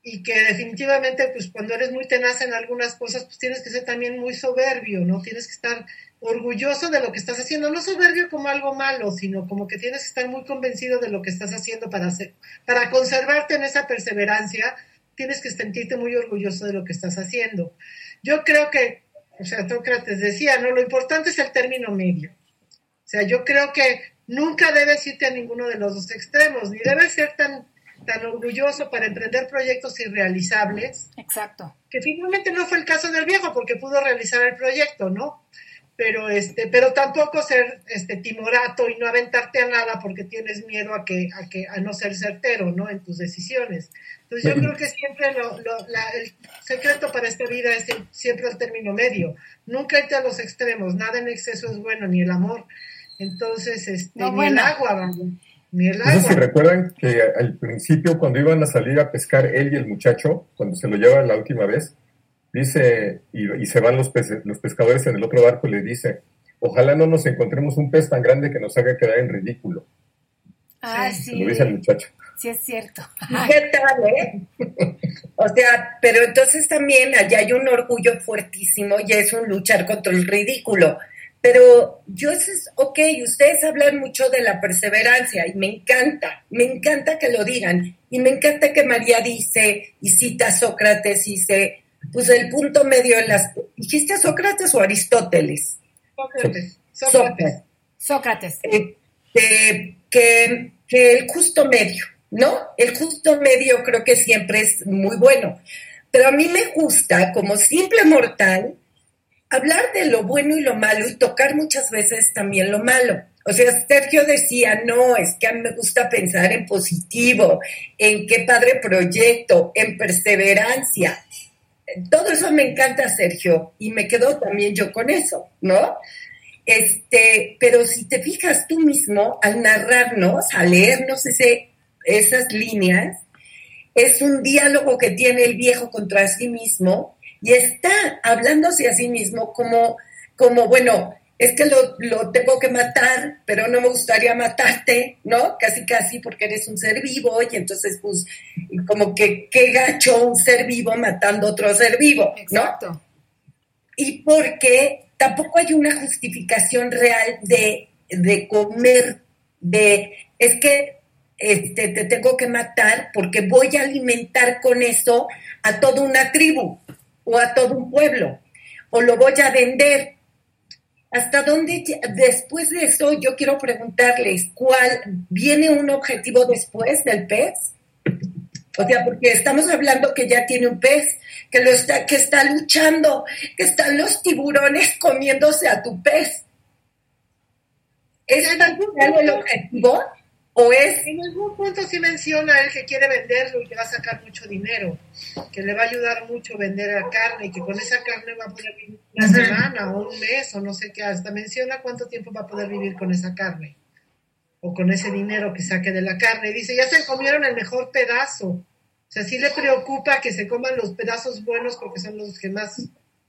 Speaker 3: y que definitivamente, pues cuando eres muy tenaz en algunas cosas, pues tienes que ser también muy soberbio, ¿no? Tienes que estar orgulloso de lo que estás haciendo, no soberbio como algo malo, sino como que tienes que estar muy convencido de lo que estás haciendo para hacer, para conservarte en esa perseverancia, tienes que sentirte muy orgulloso de lo que estás haciendo. Yo creo que, o sea, Sócrates decía, no, lo importante es el término medio. O sea, yo creo que nunca debes irte a ninguno de los dos extremos, ni debes ser tan tan orgulloso para emprender proyectos irrealizables.
Speaker 1: Exacto.
Speaker 3: Que finalmente no fue el caso del viejo porque pudo realizar el proyecto, ¿no? Pero este, pero tampoco ser este timorato y no aventarte a nada porque tienes miedo a que, a que, a no ser certero, ¿no? En tus decisiones. Entonces yo creo que siempre lo, lo, la, el secreto para esta vida es siempre el término medio. Nunca irte a los extremos, nada en exceso es bueno, ni el amor. Entonces, este,
Speaker 1: No,
Speaker 3: ni
Speaker 1: bueno.
Speaker 3: el agua, ni el
Speaker 2: No sé si
Speaker 3: agua.
Speaker 2: recuerdan que al principio, cuando iban a salir a pescar él y el muchacho, cuando se lo llevan la última vez, dice, y, y se van los, pece- los pescadores en el otro barco y le dice, ojalá no nos encontremos un pez tan grande que nos haga quedar en ridículo.
Speaker 1: Ay,
Speaker 3: Sí.
Speaker 2: Se lo dice al muchacho.
Speaker 1: Sí, es cierto.
Speaker 4: ¿Y ¿Qué tal, eh? O sea, pero entonces también allá hay un orgullo fuertísimo y es un luchar contra el ridículo. Pero yo, eso es, ok, ustedes hablan mucho de la perseverancia y me encanta, me encanta que lo digan. Y me encanta que María dice, y cita a Sócrates, dice, pues el punto medio en las... ¿Dijiste a Sócrates o Aristóteles?
Speaker 3: Sócrates, Sócrates.
Speaker 4: Sócrates.
Speaker 1: Sócrates.
Speaker 4: Este, que, que el justo medio, ¿no? El justo medio creo que siempre es muy bueno. Pero a mí me gusta, como simple mortal, hablar de lo bueno y lo malo y tocar muchas veces también lo malo. O sea, Sergio decía, no, es que a mí me gusta pensar en positivo, en qué padre proyecto, en perseverancia. Todo eso me encanta, Sergio, y me quedo también yo con eso, ¿no? Este, pero si te fijas tú mismo al narrarnos, al leernos ese, esas líneas, es un diálogo que tiene el viejo contra sí mismo y está hablándose a sí mismo como, como bueno, es que lo, lo tengo que matar, pero no me gustaría matarte, ¿no? Casi, casi porque eres un ser vivo y entonces, pues, como que qué gacho un ser vivo matando otro ser vivo, ¿no?
Speaker 1: Exacto.
Speaker 4: y porque tampoco hay una justificación real de, de comer, de es que este, te tengo que matar porque voy a alimentar con eso a toda una tribu o a todo un pueblo, o lo voy a vender. ¿Hasta dónde, después de eso, yo quiero preguntarles, ¿cuál viene un objetivo después del pez? O sea, porque estamos hablando que ya tiene un pez, que lo está, que está luchando, que están los tiburones comiéndose a tu pez. ¿Es tan el objetivo? ¿O es
Speaker 3: En algún punto sí menciona él que quiere venderlo y que va a sacar mucho dinero, que le va a ayudar mucho vender la carne y que con esa carne va a poder vivir una semana o un mes o no sé qué, hasta menciona cuánto tiempo va a poder vivir con esa carne o con ese dinero que saque de la carne. Y dice, ya se comieron el mejor pedazo. O sea, sí le preocupa que se coman los pedazos buenos porque son los que más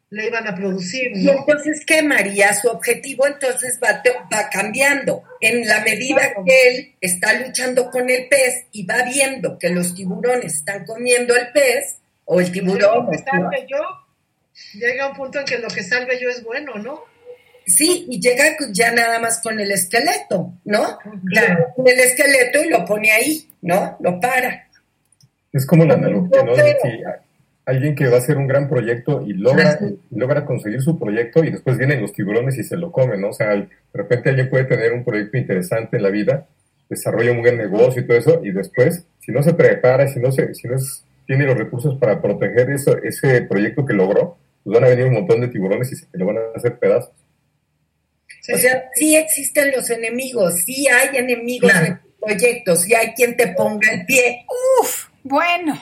Speaker 3: le iban a producir,
Speaker 4: Y
Speaker 3: ¿no?
Speaker 4: entonces, ¿qué, María? Su objetivo entonces va, va cambiando. En la medida
Speaker 3: Claro.
Speaker 4: que él está luchando con el pez y va viendo que los tiburones están comiendo el pez, o el tiburón,
Speaker 3: Lo que salve yo, llega un punto en que lo que salve yo es bueno, ¿no?
Speaker 4: sí, y llega ya nada más con el esqueleto, ¿no?
Speaker 5: Claro.
Speaker 4: Con el esqueleto y lo pone ahí, ¿no? Lo para.
Speaker 2: Es como la analogía, ¿no? Alguien que va a hacer un gran proyecto y logra, logra conseguir su proyecto y después vienen los tiburones y se lo comen, ¿no? O sea, de repente alguien puede tener un proyecto interesante en la vida, desarrolla un buen negocio y todo eso, y después, si no se prepara, si no, se, si no es- tiene los recursos para proteger eso, ese proyecto que logró, pues van a venir un montón de tiburones y se lo van a hacer pedazos.
Speaker 3: Sí.
Speaker 4: O sea, sí existen los enemigos, sí hay enemigos
Speaker 5: Claro.
Speaker 4: en proyectos, sí hay quien te ponga el pie.
Speaker 1: Uf, bueno.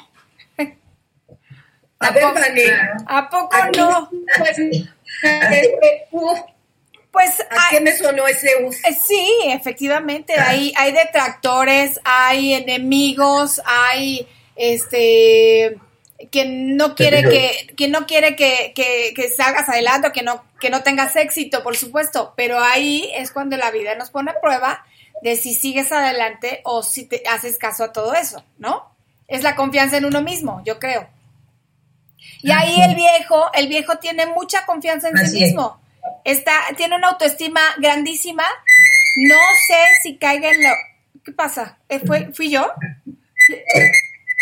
Speaker 4: A
Speaker 1: ¿A
Speaker 4: ver,
Speaker 1: poco-
Speaker 4: Vane,
Speaker 1: ¿A poco
Speaker 4: Aquí-
Speaker 1: no?
Speaker 4: pues, uf,
Speaker 1: Pues
Speaker 4: ¿a
Speaker 1: hay-
Speaker 4: qué me sonó ese uf?
Speaker 1: Eh, Sí, efectivamente, hay, hay detractores, hay enemigos, hay este que no quiere que, que no quiere que, que, que salgas adelante que no, que no tengas éxito, por supuesto, pero ahí es cuando la vida nos pone a prueba de si sigues adelante o si te haces caso a todo eso, ¿no? es la confianza en uno mismo, yo creo. Y ahí el viejo, el viejo tiene mucha confianza en sí mismo. Está, tiene una autoestima grandísima. No sé si caiga en lo. ¿Qué pasa? ¿Eh, ¿Fue, ¿Fui yo?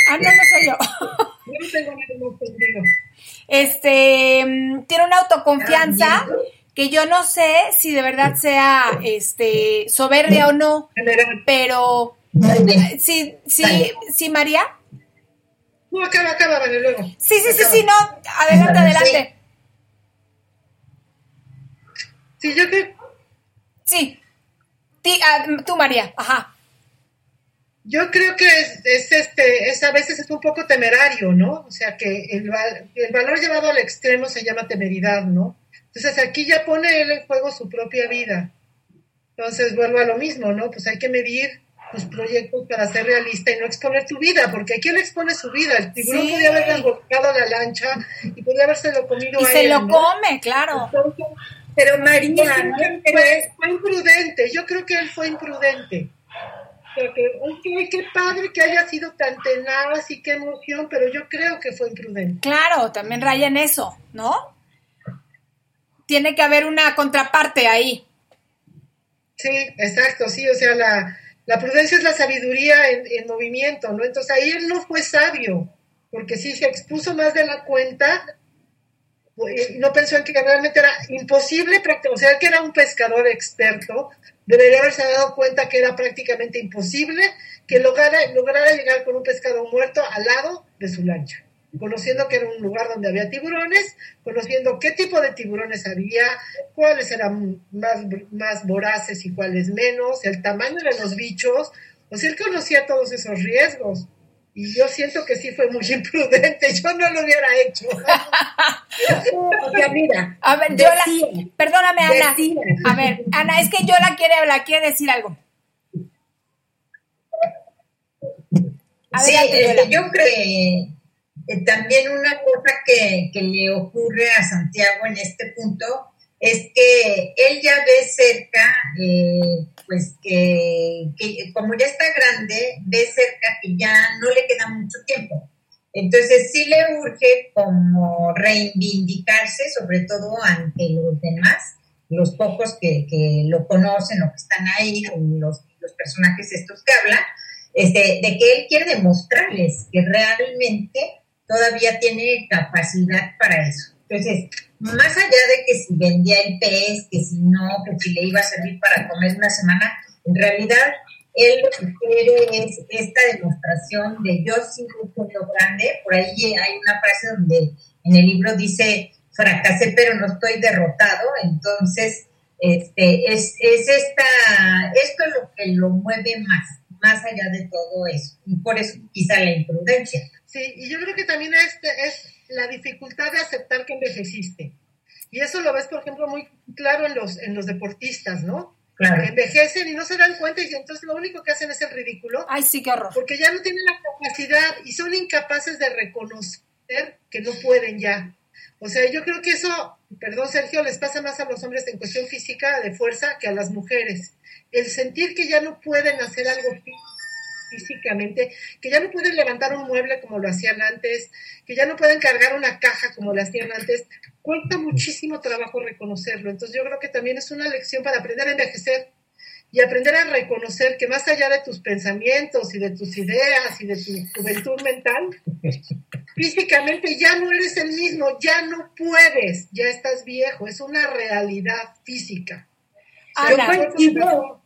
Speaker 1: Ah, no, no soy yo. Este, mm, tiene una autoconfianza que yo no sé si de verdad sea este soberbia o no, pero sí, sí, sí, María.
Speaker 3: No, acaba, acaba, vale, luego.
Speaker 1: Sí, sí, sí, sí, no, adelante, adelante.
Speaker 3: Sí, yo creo.
Speaker 1: Sí. Ah, tú, María, ajá.
Speaker 3: Yo creo que es, este, es a veces es un poco temerario, ¿no? O sea, que el, el valor llevado al extremo se llama temeridad, ¿no? Entonces aquí ya pone él en juego su propia vida. Entonces vuelvo a lo mismo, ¿no? Pues hay que medir los proyectos para ser realista y no exponer tu vida, porque aquí él expone su vida. El tiburón podía haberle golpeado la lancha y podía lo comido
Speaker 1: y se lo come, claro.
Speaker 4: pero María,
Speaker 3: fue, fue, imprudente. Yo creo que él fue imprudente. Porque, ok, qué padre que haya sido tan tenaz y qué emoción, pero yo creo que fue imprudente.
Speaker 1: Claro, también raya en eso, ¿no? tiene que haber una contraparte ahí.
Speaker 3: Sí, exacto, sí, o sea, la, la prudencia es la sabiduría en, en, movimiento, ¿no? Entonces ahí él no fue sabio, porque sí se expuso más de la cuenta, pues, no pensó en que realmente era imposible, o sea, que era un pescador experto, debería haberse dado cuenta que era prácticamente imposible que lograra, lograra llegar con un pescado muerto al lado de su lancha conociendo que era un lugar donde había tiburones, conociendo qué tipo de tiburones había, cuáles eran más, más voraces y cuáles menos, el tamaño de los bichos, o sea, él conocía todos esos riesgos. Y yo siento que sí fue muy imprudente, yo no lo hubiera hecho.
Speaker 1: mira, a ver, yo la, perdóname Ana, a ver, Ana, es que yo la quiere, la quiere decir algo.
Speaker 5: sí, este, yo creo que eh, también una cosa que, le ocurre a Santiago en este punto es que él ya ve cerca, eh, pues que, como ya está grande, ve cerca que ya no le queda mucho tiempo. Entonces sí le urge como reivindicarse, sobre todo ante los demás, los pocos que, lo conocen o que están ahí, los, los personajes estos que hablan, este, de que él quiere demostrarles que realmente todavía tiene capacidad para eso. Entonces, más allá de que si vendía el pez, que si no, que si le iba a servir para comer una semana, en realidad él lo que quiere es esta demostración de yo sigo siendo grande. Por ahí hay una frase donde en el libro dice, fracasé pero no estoy derrotado. Entonces, este, es, es esta, esto es lo que lo mueve más, más allá de todo eso. Y por eso quizá la imprudencia.
Speaker 3: Sí, y yo creo que también este es la dificultad de aceptar que envejeciste. Y eso lo ves, por ejemplo, muy claro en los, en los deportistas, ¿no? Claro. Envejecen y no se dan cuenta y entonces lo único que hacen es el ridículo.
Speaker 1: Ay, sí, qué horror.
Speaker 3: Porque ya no tienen la capacidad y son incapaces de reconocer que no pueden ya. O sea, yo creo que eso, perdón Sergio, les pasa más a los hombres en cuestión física de fuerza que a las mujeres. El sentir que ya no pueden hacer algo físicamente, que ya no pueden levantar un mueble como lo hacían antes, que ya no pueden cargar una caja como lo hacían antes. Cuesta muchísimo trabajo reconocerlo. Entonces yo creo que también es una lección para aprender a envejecer y aprender a reconocer que más allá de tus pensamientos y de tus ideas y de tu juventud mental, físicamente ya no eres el mismo, ya no puedes, ya estás viejo, es una realidad física.
Speaker 4: Yo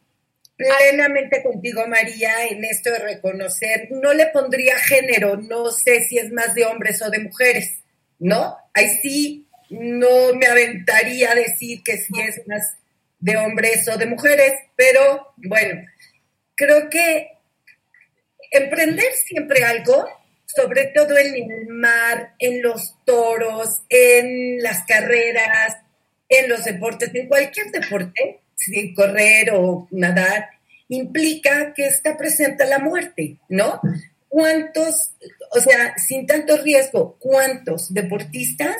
Speaker 4: plenamente contigo, María, en esto de reconocer. No le pondría género, no sé si es más de hombres o de mujeres, ¿no? Ahí sí no me aventaría a decir que si es más de hombres o de mujeres, pero bueno, creo que emprender siempre algo, sobre todo en el mar, en los toros, en las carreras, en los deportes, en cualquier deporte, correr o nadar, implica que está presente la muerte, ¿no? ¿Cuántos, o sea, sin tanto riesgo, cuántos deportistas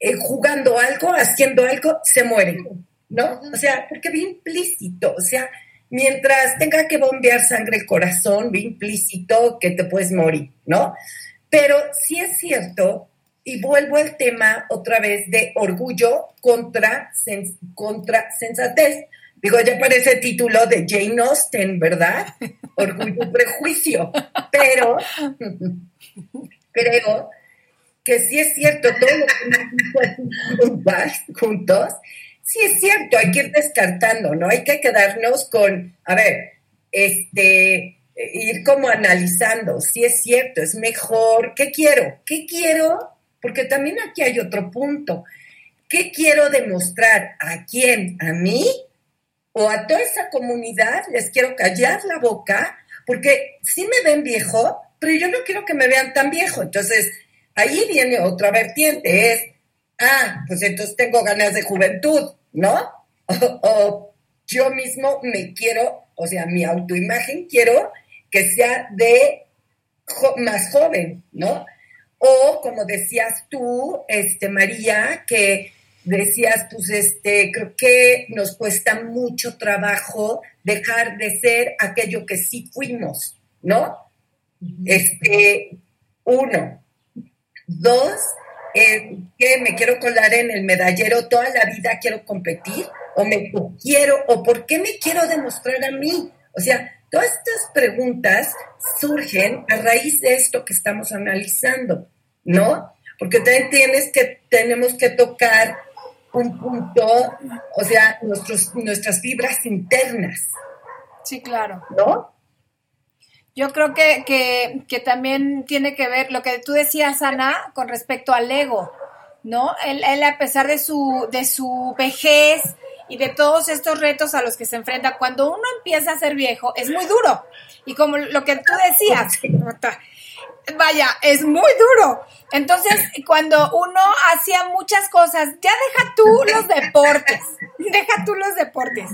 Speaker 4: eh, jugando algo, haciendo algo, se mueren, ¿no? O sea, porque bien implícito, o sea, mientras tenga que bombear sangre el corazón, ve implícito que te puedes morir, ¿no? Pero sí es cierto, y vuelvo al tema otra vez de orgullo contra, contra sensatez. Digo, ya parece título de Jane Austen, ¿verdad? Orgullo y prejuicio. Pero creo que sí es cierto, todo lo que juntos, sí es cierto, hay que ir descartando, ¿no? Hay que quedarnos con, a ver, este, ir como analizando, si es cierto, es mejor, ¿qué quiero? ¿Qué quiero? Porque también aquí hay otro punto. ¿Qué quiero demostrar? ¿A quién? ¿A mí? ¿O a toda esa comunidad? ¿Les quiero callar la boca? Porque sí me ven viejo, pero yo no quiero que me vean tan viejo. Entonces, ahí viene otra vertiente, es, ah, pues entonces tengo ganas de juventud, ¿no? O, yo mismo me quiero, o sea, mi autoimagen quiero que sea de más joven, ¿no? O como decías tú, este, María, que decías, pues, este, creo que nos cuesta mucho trabajo dejar de ser aquello que sí fuimos, ¿no? Este, uno. Dos, eh, que me quiero colar en el medallero toda la vida, quiero competir, o me quiero, o por qué me quiero demostrar a mí. O sea, todas estas preguntas surgen a raíz de esto que estamos analizando. ¿no? Porque también tienes que, tenemos que tocar un punto, o sea, nuestros, nuestras fibras internas.
Speaker 1: Sí, claro.
Speaker 4: ¿No?
Speaker 1: Yo creo que, que, también tiene que ver lo que tú decías, Ana, con respecto al ego, ¿no? Él, él, a pesar de su, de su vejez y de todos estos retos a los que se enfrenta, cuando uno empieza a ser viejo, es muy duro. Y como lo que tú decías, vaya, es muy duro. Entonces, cuando uno hacía muchas cosas, ya deja tú los deportes, deja tú los deportes.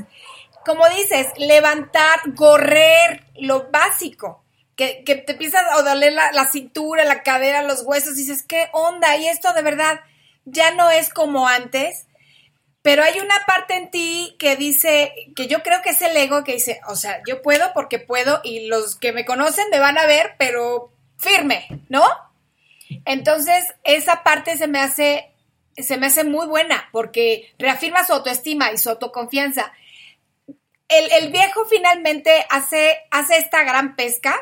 Speaker 1: Como dices, levantar, correr, lo básico, que, que te empiezas a doler la, la, cintura, la cadera, los huesos, y dices, ¿qué onda? Y esto de verdad ya no es como antes. Pero hay una parte en ti que dice, que yo creo que es el ego que dice, o sea, yo puedo porque puedo y los que me conocen me van a ver, pero firme, ¿no? Entonces, esa parte se me hace, se me hace muy buena porque reafirma su autoestima y su autoconfianza. El, viejo finalmente hace, hace esta gran pesca,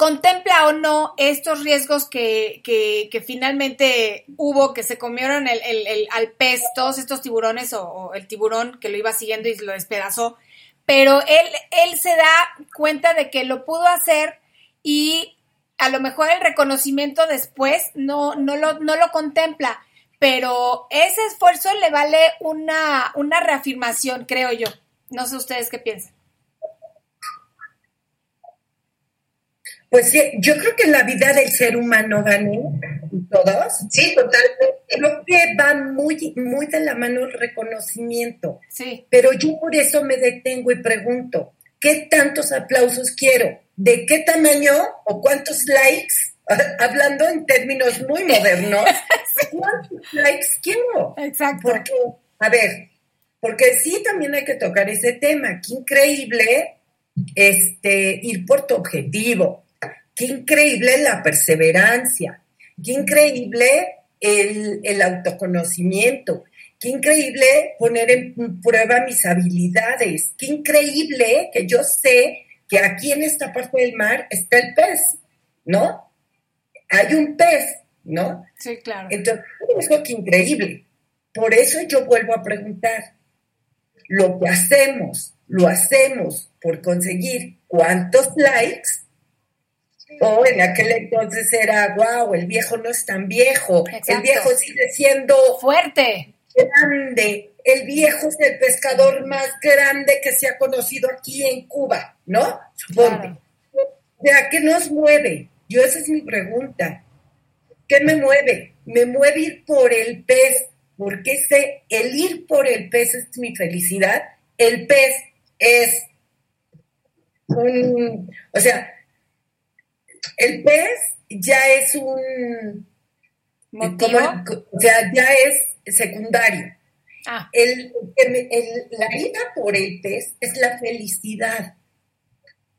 Speaker 1: contempla o no estos riesgos que, que, finalmente hubo, que se comieron el, el, al pez, todos estos tiburones o, o, el tiburón que lo iba siguiendo y lo despedazó, pero él, él se da cuenta de que lo pudo hacer y a lo mejor el reconocimiento después no, no, lo, no lo contempla, pero ese esfuerzo le vale una, una reafirmación, creo yo. No sé ustedes qué piensan.
Speaker 4: Pues sí, yo creo que la vida del ser humano, Dani, todos.
Speaker 5: Sí, totalmente.
Speaker 4: Creo que va muy, muy de la mano el reconocimiento.
Speaker 1: Sí.
Speaker 4: Pero yo por eso me detengo y pregunto, ¿qué tantos aplausos quiero? ¿De qué tamaño o cuántos likes? Hablando en términos muy modernos, ¿cuántos likes quiero?
Speaker 1: Exacto.
Speaker 4: Porque, a ver, porque sí también hay que tocar ese tema. Qué increíble este, ir por tu objetivo. Qué increíble la perseverancia. Qué increíble el, el autoconocimiento. Qué increíble poner en prueba mis habilidades. Qué increíble que yo sé que aquí en esta parte del mar está el pez, ¿no? Hay un pez, ¿no?
Speaker 1: Sí, claro.
Speaker 4: Entonces, es algo que increíble. Por eso yo vuelvo a preguntar, lo que hacemos, lo hacemos por conseguir cuántos likes, o en aquel entonces era, wow, el viejo no es tan viejo, el viejo sigue siendo
Speaker 1: fuerte,
Speaker 4: grande. El viejo es el pescador más grande que se ha conocido aquí en Cuba, ¿no? Suponte. ¿De a qué nos mueve? Yo esa es mi pregunta. ¿Qué me mueve? Me mueve ir por el pez, porque ese, el ir por el pez es mi felicidad. El pez es un, o sea, el pez ya es un,
Speaker 1: ¿Motivo?
Speaker 4: o sea, ya es secundario. Ah. El, la ida por el pez es la felicidad.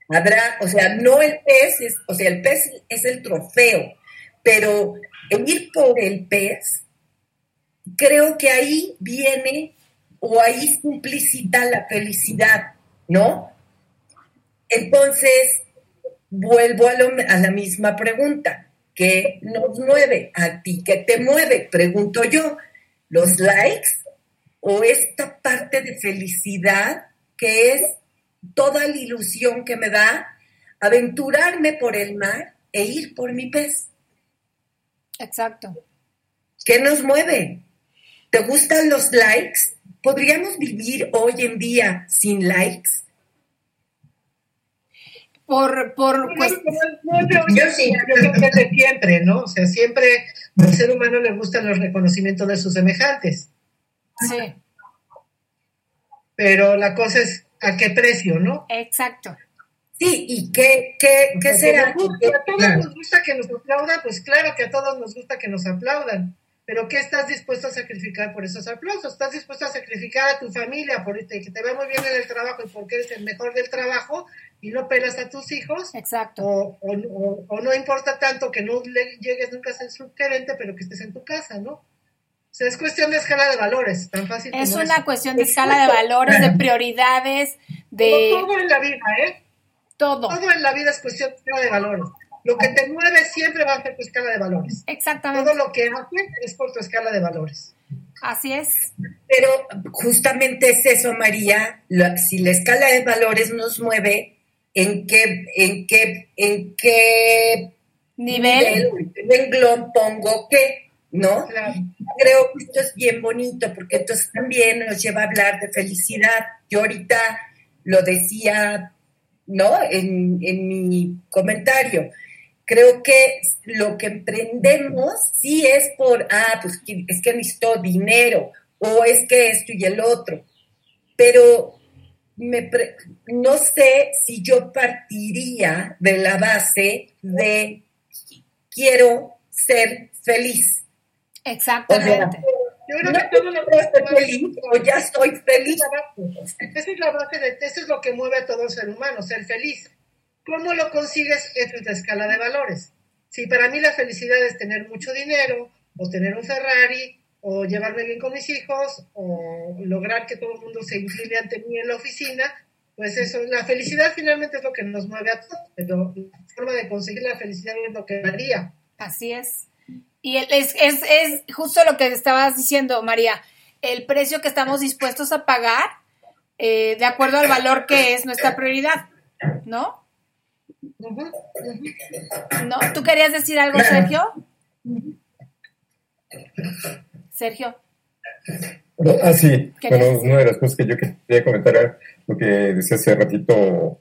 Speaker 4: Habrá, o sea, no el pez, es, o sea, el pez es el trofeo, pero el ir por el pez, creo que ahí viene o ahí implicita la felicidad, ¿no? Entonces, vuelvo a, a la misma pregunta. ¿Qué nos mueve? ¿A ti qué te mueve? Pregunto yo. ¿Los likes o esta parte de felicidad que es toda la ilusión que me da aventurarme por el mar e ir por mi pez.
Speaker 1: Exacto.
Speaker 4: ¿Qué nos mueve? ¿Te gustan los likes? ¿Podríamos vivir hoy en día sin likes?
Speaker 1: Por, por
Speaker 3: pues, yo, sí, yo creo que es de siempre, ¿no? O sea, siempre al ser humano le gustan los reconocimientos de sus semejantes.
Speaker 1: Sí.
Speaker 3: Pero la cosa es a qué precio, ¿no?
Speaker 1: Exacto.
Speaker 4: Sí, y qué, qué, qué será.
Speaker 3: a todos nos gusta que nos aplaudan, pues claro que a todos nos gusta que nos aplaudan, pero ¿qué estás dispuesto a sacrificar por esos aplausos? ¿Estás dispuesto a sacrificar a tu familia por este, que te va muy bien en el trabajo y porque eres el mejor del trabajo y no pelas a tus hijos?
Speaker 1: Exacto.
Speaker 3: O, o, o, no importa tanto que no llegues nunca a ser subgerente, pero que estés en tu casa, ¿no? O sea, es cuestión de escala de valores, tan fácil
Speaker 1: Es una cuestión de escala de valores, de prioridades, de...
Speaker 3: Todo, en la vida, ¿eh?
Speaker 1: Todo.
Speaker 3: Todo en la vida es cuestión de escala de valores. Lo que te mueve siempre va a ser tu escala de valores.
Speaker 1: Exactamente.
Speaker 3: Todo lo que haces es por tu escala de valores.
Speaker 1: Así es.
Speaker 4: Pero justamente es eso, María. si la escala de valores nos mueve, ¿en qué, en qué, en qué
Speaker 1: nivel,
Speaker 4: nivel pongo qué? ¿no? Creo que esto es bien bonito porque entonces también nos lleva a hablar de felicidad. Yo ahorita lo decía, ¿no? En, mi comentario. Creo que lo que emprendemos sí es por, ah, pues es que necesito dinero o es que esto y el otro. Pero me no sé si yo partiría de la base de quiero ser feliz
Speaker 1: Exactamente.
Speaker 3: yo creo que todo lo que
Speaker 4: feliz o ya estoy feliz.
Speaker 3: Esa es la base de, eso es lo que mueve a todo ser humano, ser feliz. ¿Cómo lo consigues? Es la escala de valores. Si para mí la felicidad es tener mucho dinero, o tener un Ferrari, o llevarme bien con mis hijos, o lograr que todo el mundo se incline ante mí en la oficina, pues eso, la felicidad finalmente es lo que nos mueve a todos, pero la forma de conseguir la felicidad es lo que varía.
Speaker 1: Así es. Y es, es, es justo lo que estabas diciendo, María, el precio que estamos dispuestos a pagar eh, de acuerdo al valor que es nuestra prioridad, ¿no? ¿No? ¿Tú querías decir algo, Sergio? Sergio.
Speaker 2: Ah, sí. Bueno, una de las cosas que yo quería comentar era lo que decía hace ratito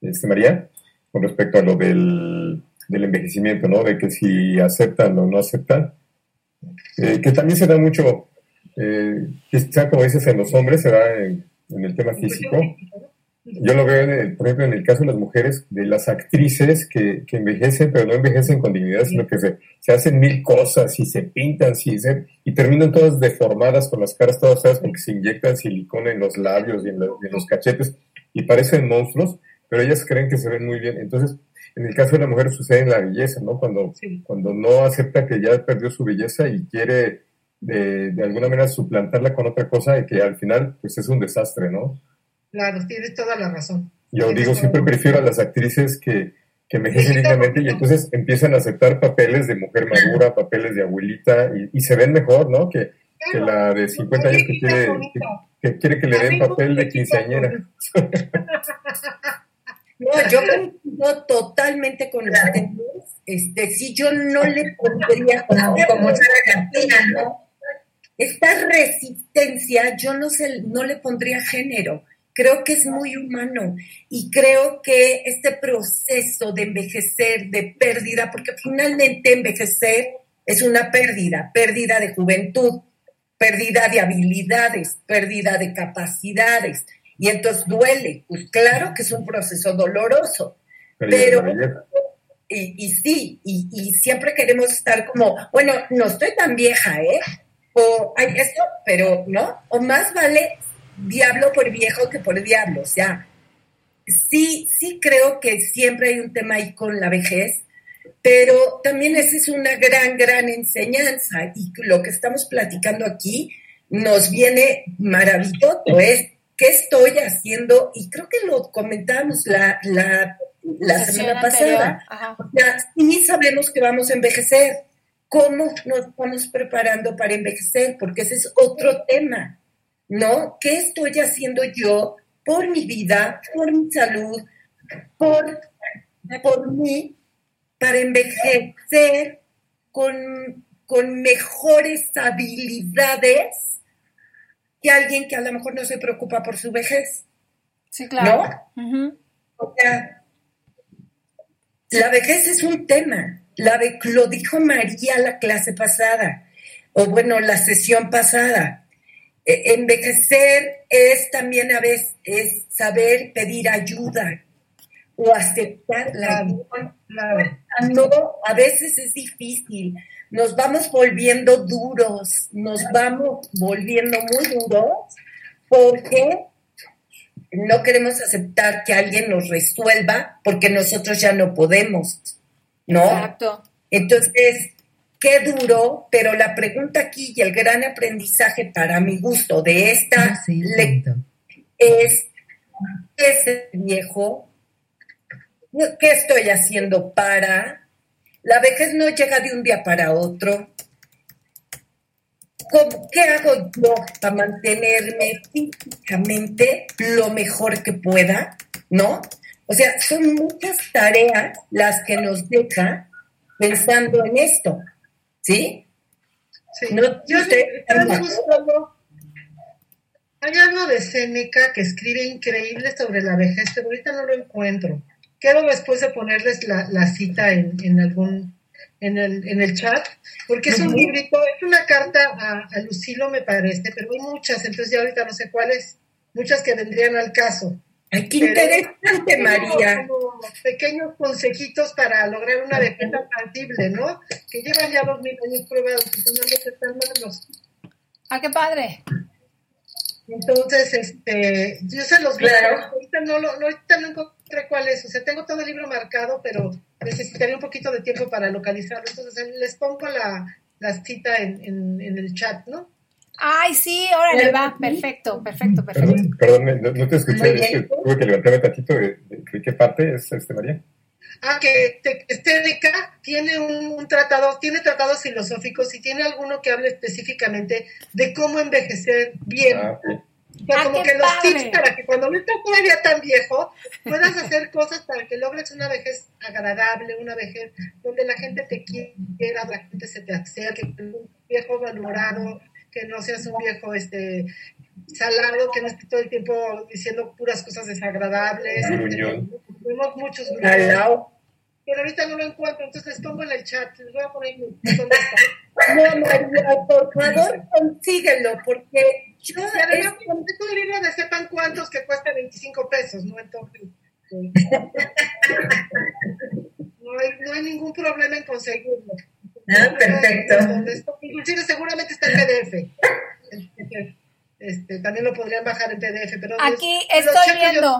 Speaker 2: este, María, con respecto a lo del del envejecimiento, ¿no? De que si aceptan o no aceptan, eh, que también se da mucho, eh, quizá como dices en los hombres, se da en, el tema físico. Yo lo veo, por ejemplo, en el caso de las mujeres, de las actrices que, que envejecen, pero no envejecen con dignidad, sino que se, se, hacen mil cosas y se pintan sí, y terminan todas deformadas, con las caras todas feas, porque se inyectan silicona en los labios y en, y en los cachetes y parecen monstruos, pero ellas creen que se ven muy bien. Entonces, en el caso de la mujer sucede en la belleza, ¿no? Cuando, cuando no acepta que ya perdió su belleza y quiere de, de, alguna manera suplantarla con otra cosa y que al final pues es un desastre, ¿no?
Speaker 3: Claro, tienes toda la razón.
Speaker 2: Yo digo, siempre prefiero a las actrices que, que envejecen dignamente y entonces empiezan a aceptar papeles de mujer madura, papeles de abuelita y, se ven mejor, ¿no? Que, que la de 50 años que quiere que, quiere que le den papel de quinceañera.
Speaker 4: No, yo coincido totalmente con ustedes. Este, si yo no le pondría como, como ¿no? Esta resistencia, yo no, sé, no le pondría género. Creo que es muy humano y creo que este proceso de envejecer, de pérdida, porque finalmente envejecer es una pérdida, pérdida de juventud, pérdida de habilidades, pérdida de capacidades, y entonces duele. Pues claro que es un proceso doloroso, pero... y, y, sí, y, y, siempre queremos estar como, bueno, no estoy tan vieja, ¿eh? o hay esto, pero no, o más vale diablo por viejo que por diablo, o sea, sí, sí creo que siempre hay un tema ahí con la vejez, pero también esa es una gran, gran enseñanza y lo que estamos platicando aquí nos viene maravilloso, es qué estoy haciendo, y creo que lo comentábamos la, la, la semana pasada, o sea, sí sabemos que vamos a envejecer, ¿cómo nos estamos preparando para envejecer? Porque ese es otro tema, ¿no? ¿Qué estoy haciendo yo por mi vida, por mi salud, por, por mí, para envejecer con, con mejores habilidades que alguien que a lo mejor no se preocupa por su vejez.
Speaker 1: Sí, claro.
Speaker 4: ¿No? O sea, la vejez es un tema. La lo dijo María la clase pasada, o bueno, la sesión pasada. E, envejecer es también a veces es saber pedir ayuda o aceptar la ayuda. No, a veces es difícil. Nos vamos volviendo duros, nos vamos volviendo muy duros porque no queremos aceptar que alguien nos resuelva porque nosotros ya no podemos, ¿no?
Speaker 1: Exacto.
Speaker 4: Entonces, qué duro, pero la pregunta aquí y el gran aprendizaje para mi gusto de esta
Speaker 6: Ah, sí,
Speaker 4: lec-
Speaker 6: tanto.
Speaker 4: es ese viejo, ¿qué estoy haciendo para? La vejez no llega de un día para otro. ¿Cómo- ¿Qué hago yo para mantenerme físicamente lo mejor que pueda? ¿No? O sea, son muchas tareas las que nos deja pensando en esto. ¿Sí?
Speaker 3: Sí.
Speaker 4: No,
Speaker 3: Yo Hay algo de Seneca que escribe increíble sobre la vejez, pero ahorita no lo encuentro. Quiero después de ponerles la, la cita en, en algún en el, en el chat, porque es un
Speaker 4: Ujú.
Speaker 3: librito, es una carta a, a Lucilo me parece, pero hay muchas, entonces ya ahorita no sé cuáles, muchas que vendrían al caso.
Speaker 4: Ay, qué
Speaker 3: Pero-
Speaker 4: interesante, María.
Speaker 3: Como pequeños consejitos para lograr una vejez tangible, ¿no? Que llevan ya dos mil años probados, entonces no están malos.
Speaker 1: Ah, qué padre.
Speaker 3: Entonces, este, yo se los
Speaker 4: Claro.
Speaker 3: Ahorita no, lo, no, ahorita no encontré cuál es. O sea, tengo todo el libro marcado, pero necesitaría un poquito de tiempo para localizarlo. Entonces, les pongo la, la cita en, en, en el chat, ¿no?
Speaker 1: Ay, sí, órale, va. Perfecto, perfecto, perfecto.
Speaker 2: Perdón, perdón, no, no te escuché, es que tuve que levantarme tantito. ¿De, de- de qué parte es este, María?
Speaker 3: Ah, que te- Esténica tiene un, un tratado, tiene tratados filosóficos y tiene alguno que hable específicamente de cómo envejecer bien.
Speaker 2: Ah, ok.
Speaker 3: O sea,
Speaker 1: Ah,
Speaker 3: como que los
Speaker 1: padre.
Speaker 3: tips para que cuando no estés todavía tan viejo, puedas hacer cosas para que logres una vejez agradable, una vejez donde la gente te quiera, la gente se te acerque, un viejo valorado, que no seas un viejo este salado, que no esté todo el tiempo diciendo puras cosas desagradables.
Speaker 2: Gruñón.
Speaker 3: Vemos muchos
Speaker 4: lado.
Speaker 3: pero ahorita no lo encuentro, entonces les pongo en el chat, les voy a poner dónde está.
Speaker 4: No, María, por favor, consíguelo, porque yo
Speaker 3: Y además, es un libro de sepan cuántos que cuesta 25 pesos, ¿no? Entonces, no hay, no hay ningún problema en conseguirlo.
Speaker 5: Ah, perfecto.
Speaker 3: Inclusive seguramente está en PDF. Este, este, también lo podrían bajar en PDF, pero
Speaker 1: Aquí estoy viendo.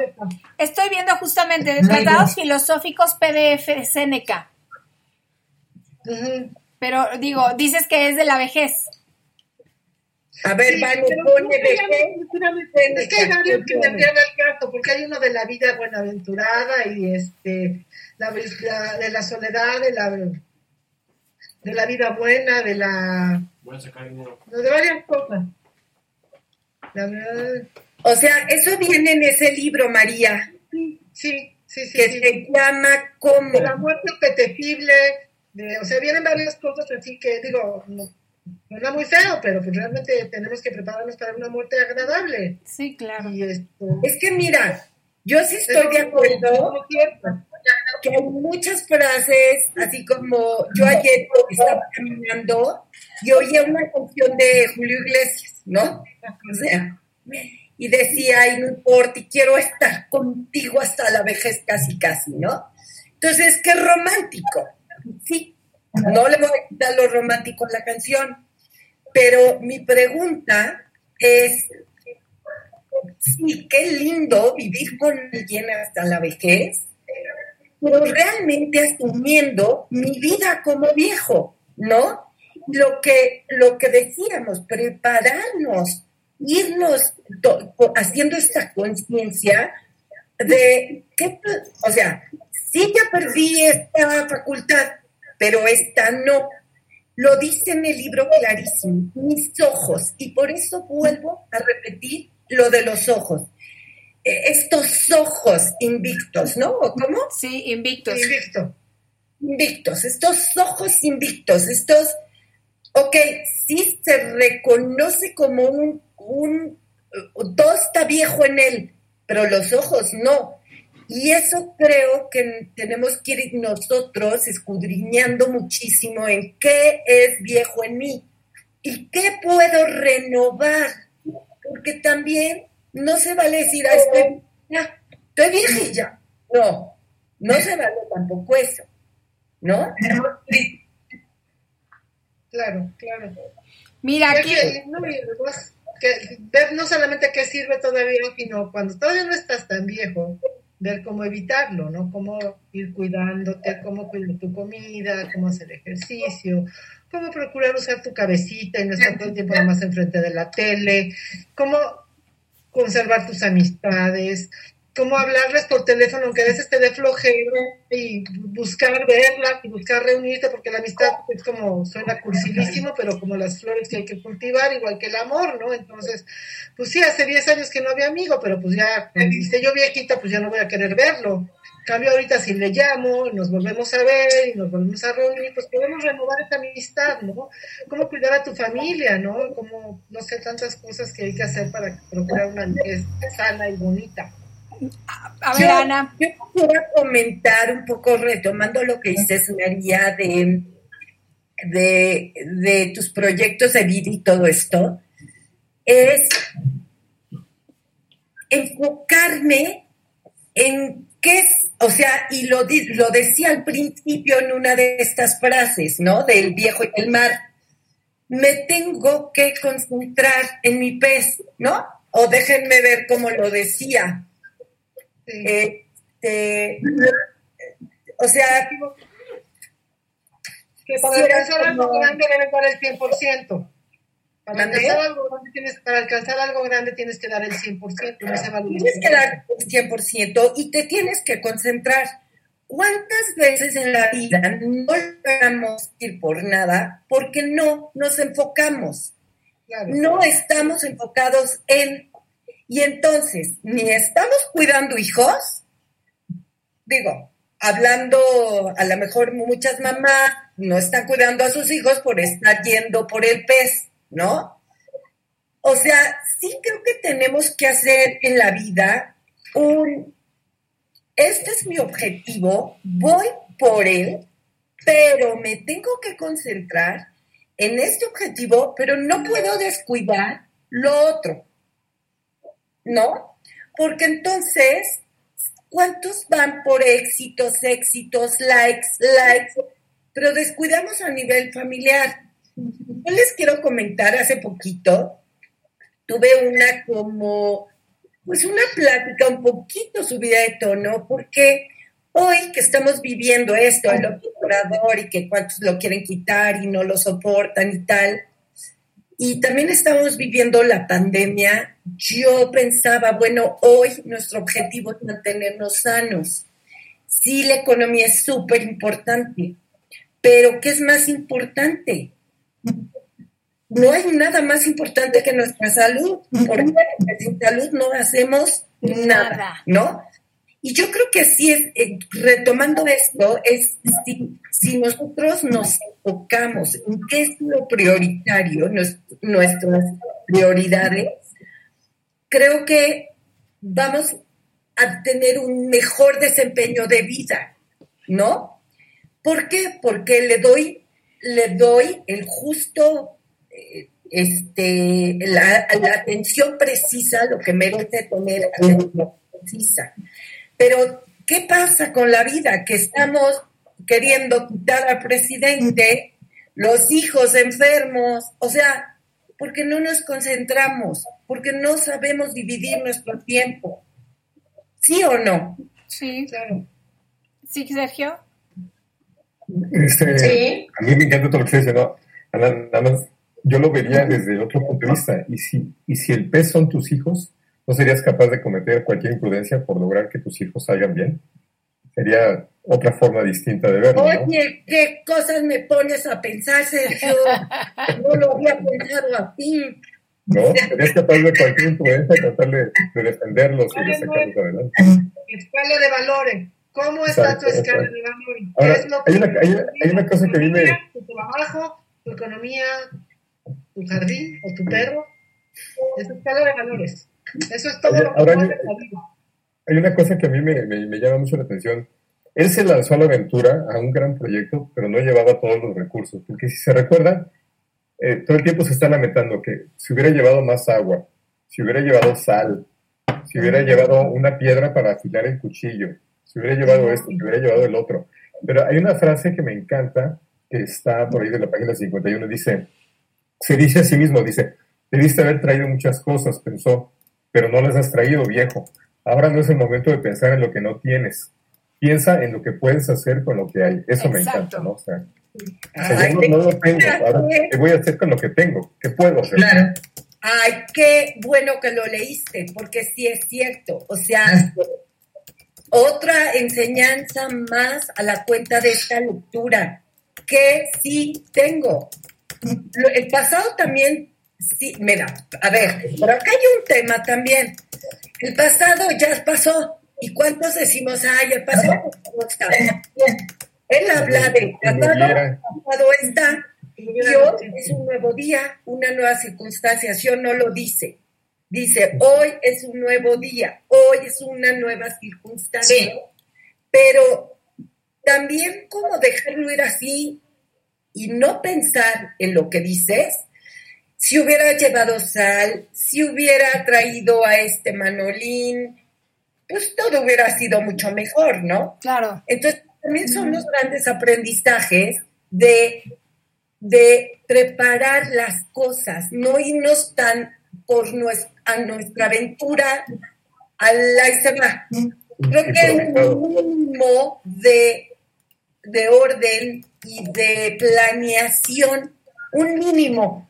Speaker 1: Estoy viendo justamente Tratados Filosóficos PDF de Seneca. Pero digo, dices que es de la vejez.
Speaker 4: A ver,
Speaker 3: Sí, no,
Speaker 4: vejez.
Speaker 3: seguramente- Es que hay varios que al caso, porque hay uno de la vida buenaventurada y este la, la- de la soledad, de la de la vida buena, de la
Speaker 7: Voy a sacar dinero.
Speaker 3: de varias cosas. La verdad,
Speaker 4: O sea, eso viene en ese libro, María,
Speaker 3: sí, sí, sí,
Speaker 4: que
Speaker 3: sí.
Speaker 4: se llama ¿Cómo?
Speaker 3: De la muerte apetecible, de, o sea, vienen varias cosas así que digo, no, suena muy feo, pero pues realmente tenemos que prepararnos para una muerte agradable.
Speaker 1: Sí, claro.
Speaker 3: Y esto
Speaker 4: Es que mira, yo sí estoy de acuerdo
Speaker 3: Es cierto.
Speaker 4: Que hay muchas frases, así como yo ayer estaba caminando y oía una canción de Julio Iglesias, ¿no? O sea, y decía, y no importa, y quiero estar contigo hasta la vejez casi, casi, ¿no? Entonces, qué romántico. Sí, no le voy a quitar lo romántico a la canción, Pero mi pregunta es, sí, qué lindo vivir con alguien hasta la vejez, pero realmente asumiendo mi vida como viejo, ¿no? Lo que, lo que decíamos, prepararnos, irnos haciendo esta conciencia de que, o sea, sí ya perdí esta facultad, pero esta no. Lo dice en el libro clarísimo, mis ojos, y por eso vuelvo a repetir lo de los ojos. Eh, estos ojos invictos, ¿no? ¿Cómo?
Speaker 1: Sí, invictos.
Speaker 3: Invicto.
Speaker 4: Invictos, estos ojos invictos, estos, ok, sí se reconoce como un, un, todo está viejo en él, pero los ojos no. Y eso creo que tenemos que ir nosotros escudriñando muchísimo en qué es viejo en mí y qué puedo renovar, porque también no se vale decir, ah, estoy, ya, estoy vieja No, no se vale tampoco eso, ¿no?
Speaker 3: Claro, claro.
Speaker 1: Mira, aquí...
Speaker 3: no, que, ver no solamente qué sirve todavía, sino cuando todavía no estás tan viejo, ver cómo evitarlo, ¿no? Cómo ir cuidándote, cómo cuidar tu comida, cómo hacer ejercicio, cómo procurar usar tu cabecita y no estar todo el tiempo más enfrente de la tele, cómo conservar tus amistades, cómo hablarles por teléfono, aunque a veces te dé flojero, y buscar verla y buscar reunirte, porque la amistad es como, suena cursilísimo, pero como las flores que hay que cultivar, igual que el amor, ¿no? Entonces, pues sí, hace 10 años que no había amigo, pero pues ya, dice yo viejita, pues ya no voy a querer verlo. cambio ahorita si le llamo, nos volvemos a ver y nos volvemos a reunir, pues podemos renovar esta amistad, ¿no? Cómo cuidar a tu familia, ¿no? Como, no sé, tantas cosas que hay que hacer para procurar una vejez sana y bonita.
Speaker 1: A ver, Ana.
Speaker 4: Yo quisiera comentar un poco, retomando lo que dices, María, de, de, de tus proyectos de vida y todo esto, es enfocarme en qué es, o sea, y lo, lo decía al principio en una de estas frases, ¿no? Del viejo y el mar. Me tengo que concentrar en mi pez, ¿no? O déjenme ver cómo lo decía. Este, o sea,
Speaker 3: que para alcanzar algo grande debe dar el 100%. Para alcanzar, algo grande tienes, para alcanzar algo grande tienes que dar el 100%.
Speaker 4: tienes que dar el 100% y te tienes que concentrar. ¿Cuántas veces en la vida no logramos ir por nada porque no nos enfocamos? No estamos enfocados en y entonces, ni estamos cuidando hijos, digo, hablando, a lo mejor muchas mamás no están cuidando a sus hijos por estar yendo por el pez, ¿no? O sea, sí creo que tenemos que hacer en la vida un, este es mi objetivo, voy por él, pero me tengo que concentrar en este objetivo, pero no puedo descuidar lo otro. ¿No? Porque entonces, ¿cuántos van por éxitos, éxitos, likes, likes? Pero descuidamos a nivel familiar. Yo les quiero comentar, hace poquito tuve una como, pues una plática un poquito subida de tono, porque hoy que estamos viviendo esto, el obturador y que cuántos lo quieren quitar y no lo soportan y tal, y también estamos viviendo la pandemia. Yo pensaba, bueno, hoy nuestro objetivo es mantenernos sanos. Sí, la economía es súper importante, pero ¿qué es más importante? No hay nada más importante que nuestra salud, porque sin salud no hacemos nada, ¿no? Y yo creo que sí es, eh, retomando esto, es si, nosotros nos enfocamos en qué es lo prioritario, nuestras prioridades, creo que vamos a tener un mejor desempeño de vida, ¿no? ¿Por qué? Porque le doy, le doy el justo, eh, este, la, la, atención precisa, lo que merece tener atención precisa. Pero, ¿qué pasa con la vida? Que estamos queriendo quitar al presidente, los hijos enfermos, o sea, porque no nos concentramos, porque no sabemos dividir nuestro tiempo. ¿Sí o no?
Speaker 1: Sí, claro. ¿Sí, Sergio?
Speaker 2: Este,
Speaker 5: Sí.
Speaker 2: A mí me encanta todo lo que dice, ¿no? Nada, nada más, yo lo vería desde otro punto de vista. Y si, y si el pez son tus hijos, ¿no serías capaz de cometer cualquier imprudencia por lograr que tus hijos salgan bien? Sería otra forma distinta de verlo, ¿no?
Speaker 4: Oye, ¿qué cosas me pones a pensar, Sergio? No lo había pensado así.
Speaker 2: ¿No? Serías capaz de cualquier imprudencia tratar de, de defenderlos y de sacarlos adelante.
Speaker 3: Escala de valores. ¿Cómo está tu escala
Speaker 2: exacto.
Speaker 3: de valores?
Speaker 2: Ahora,
Speaker 3: ¿Qué es
Speaker 2: hay una- hay- hay una cosa que a mí me-
Speaker 3: Tu trabajo, tu economía, tu jardín o tu perro. Es escala de valores. Eso es todo
Speaker 2: Oye,
Speaker 3: lo que
Speaker 2: ahora yo-
Speaker 3: la vida.
Speaker 2: Hay una cosa que a mí me, me- me llama mucho la atención. Él se lanzó a la aventura, a un gran proyecto, pero no llevaba todos los recursos. Porque si se recuerdan, eh, todo el tiempo se está lamentando que si hubiera llevado más agua, si hubiera llevado sal, si hubiera llevado una piedra para afilar el cuchillo, si hubiera llevado esto, si hubiera llevado el otro. Pero hay una frase que me encanta, que está por ahí de la página 51, dice, se dice a sí mismo, dice, debiste haber traído muchas cosas, pensó, pero no las has traído, viejo. Ahora no es el momento de pensar en lo que no tienes. Piensa en lo que puedes hacer con lo que hay. Eso me encanta, ¿no? O sea, o sea,
Speaker 4: Ay,
Speaker 2: yo no, no lo tengo. Ahora, ¿qué voy a hacer con lo que tengo? ¿Qué puedo hacer?
Speaker 5: Claro.
Speaker 4: Ay, qué bueno que lo leíste, porque sí es cierto. O sea, otra enseñanza más a la cuenta de esta lectura, que sí tengo. El pasado también, sí, mira, a ver, pero acá hay un tema también. El pasado ya pasó. ¿Y cuántos decimos, ay, el pasado no está? Él habla de
Speaker 2: Como
Speaker 4: pasado, pasado está, y hoy es un nuevo día, una nueva circunstancia. Yo no lo dice. Dice, hoy es un nuevo día, hoy es una nueva circunstancia.
Speaker 5: Sí.
Speaker 4: Pero también como dejarlo ir así y no pensar en lo que dices. Si hubiera llevado sal, si hubiera traído a este Manolín, pues todo hubiera sido mucho mejor, ¿no?
Speaker 1: Claro.
Speaker 4: Entonces, también son los grandes aprendizajes de, de preparar las cosas, no irnos tan por nues- a nuestra aventura a la y se va. Creo que un mínimo de, de orden y de planeación, un mínimo.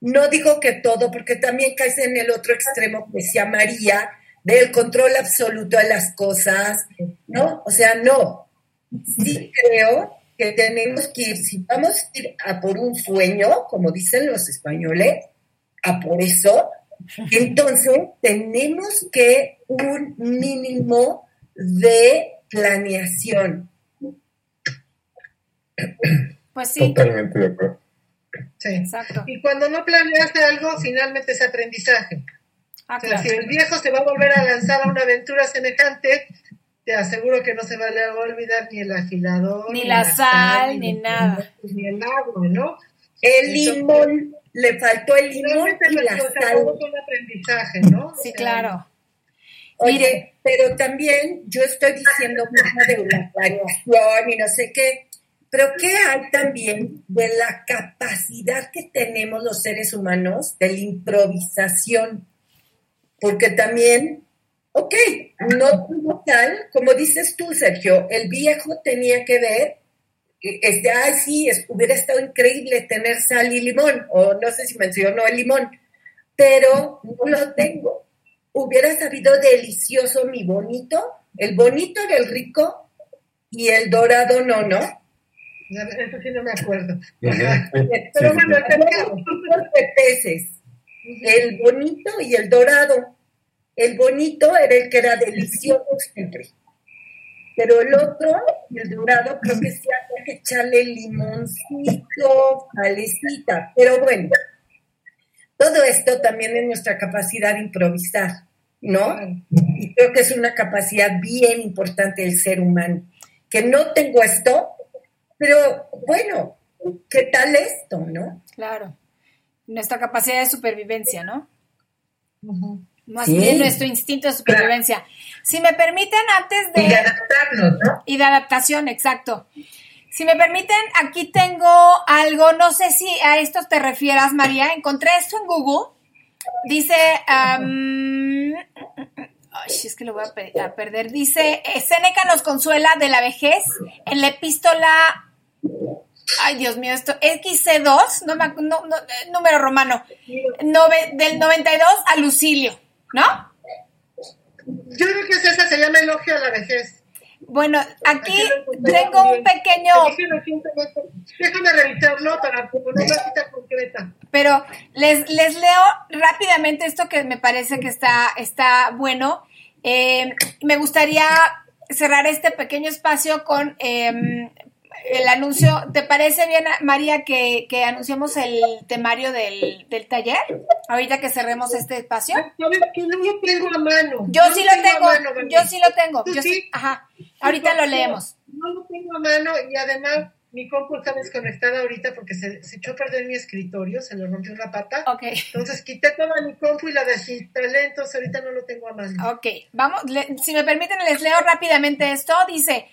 Speaker 4: No digo que todo, porque también caes en el otro extremo que decía María, del control absoluto de las cosas, ¿no? O sea, no. Sí creo que tenemos que ir, si vamos a ir a por un sueño, como dicen los españoles, a por eso, entonces tenemos que un mínimo de planeación.
Speaker 1: Pues sí,
Speaker 2: Totalmente de acuerdo.
Speaker 3: Sí.
Speaker 1: exacto.
Speaker 3: Y cuando no planeaste algo, finalmente es aprendizaje.
Speaker 1: Ah,
Speaker 3: O sea,
Speaker 1: claro.
Speaker 3: si el viejo se va a volver a lanzar a una aventura semejante, te aseguro que no se va a olvidar ni el afilador,
Speaker 1: Ni la sal, ni nada.
Speaker 3: ni el agua, ¿no?
Speaker 4: El limón, le faltó el limón
Speaker 3: Realmente
Speaker 4: y la sal.
Speaker 3: todo es un aprendizaje, ¿no? O
Speaker 1: Sí,
Speaker 3: sea,
Speaker 1: claro.
Speaker 4: Oye,
Speaker 1: Mire.
Speaker 4: pero también yo estoy diciendo mucho de la planeación y no sé qué, pero ¿qué hay también de la capacidad que tenemos los seres humanos de la improvisación? Porque también, ok, no tal, como dices tú, Sergio, el viejo tenía que ver, eh, este, ay, sí, hubiera estado increíble tener sal y limón, o no sé si mencionó el limón, pero no lo tengo hubiera sabido delicioso mi bonito. El bonito era el rico y el dorado no, ¿no?
Speaker 3: Eso sí no me acuerdo. Pero
Speaker 2: sí,
Speaker 3: bueno, acercamos.
Speaker 4: Dos de peces, el bonito y el dorado. El bonito era el que era delicioso siempre. Pero el otro, el dorado, creo que sí había que echarle limoncito, salecita. Pero bueno, todo esto también es nuestra capacidad de improvisar, ¿no? Y creo que es una capacidad bien importante del ser humano. Que no tengo esto, pero bueno, ¿qué tal esto, no?
Speaker 1: Claro. Nuestra capacidad de supervivencia, ¿no? Más
Speaker 4: Sí.
Speaker 1: bien nuestro instinto de supervivencia. Si me permiten, antes
Speaker 5: Y de
Speaker 1: de...
Speaker 5: adaptarnos, ¿no?
Speaker 1: Y de adaptación, exacto. Si me permiten, aquí tengo algo, no sé si a esto te refieras, María. Encontré esto en Google. Dice, ay, es que lo voy a, perder. Dice, eh, Seneca nos consuela de la vejez en la epístola, ay Dios mío, esto, XC2, no, no, no, número romano, del 92 a Lucilio, ¿no?
Speaker 3: Yo creo que esa se llama elogio a la vejez.
Speaker 1: Bueno, aquí tengo un pequeño...
Speaker 3: Déjame revisarlo para poner una cita concreta.
Speaker 1: Pero les, les leo rápidamente esto que me parece que está, está bueno. Eh, me gustaría cerrar este pequeño espacio con em, el anuncio. ¿Te parece bien, María, que, que anunciemos el temario del, del, taller? Ahorita que cerremos este espacio.
Speaker 3: ¿Sabes que no lo tengo a mano?
Speaker 1: Yo sí lo tengo, yo sí lo tengo. Yo sí? Ajá. Ahorita lo leemos.
Speaker 3: No lo tengo a mano y además mi compu está desconectada ahorita porque se, se, echó a perder mi escritorio, se le rompió la pata.
Speaker 1: Ok.
Speaker 3: Entonces quité toda mi compu y la desinstalé, entonces ahorita no lo tengo a mano.
Speaker 1: Ok, vamos, si me permiten les leo rápidamente esto. Dice,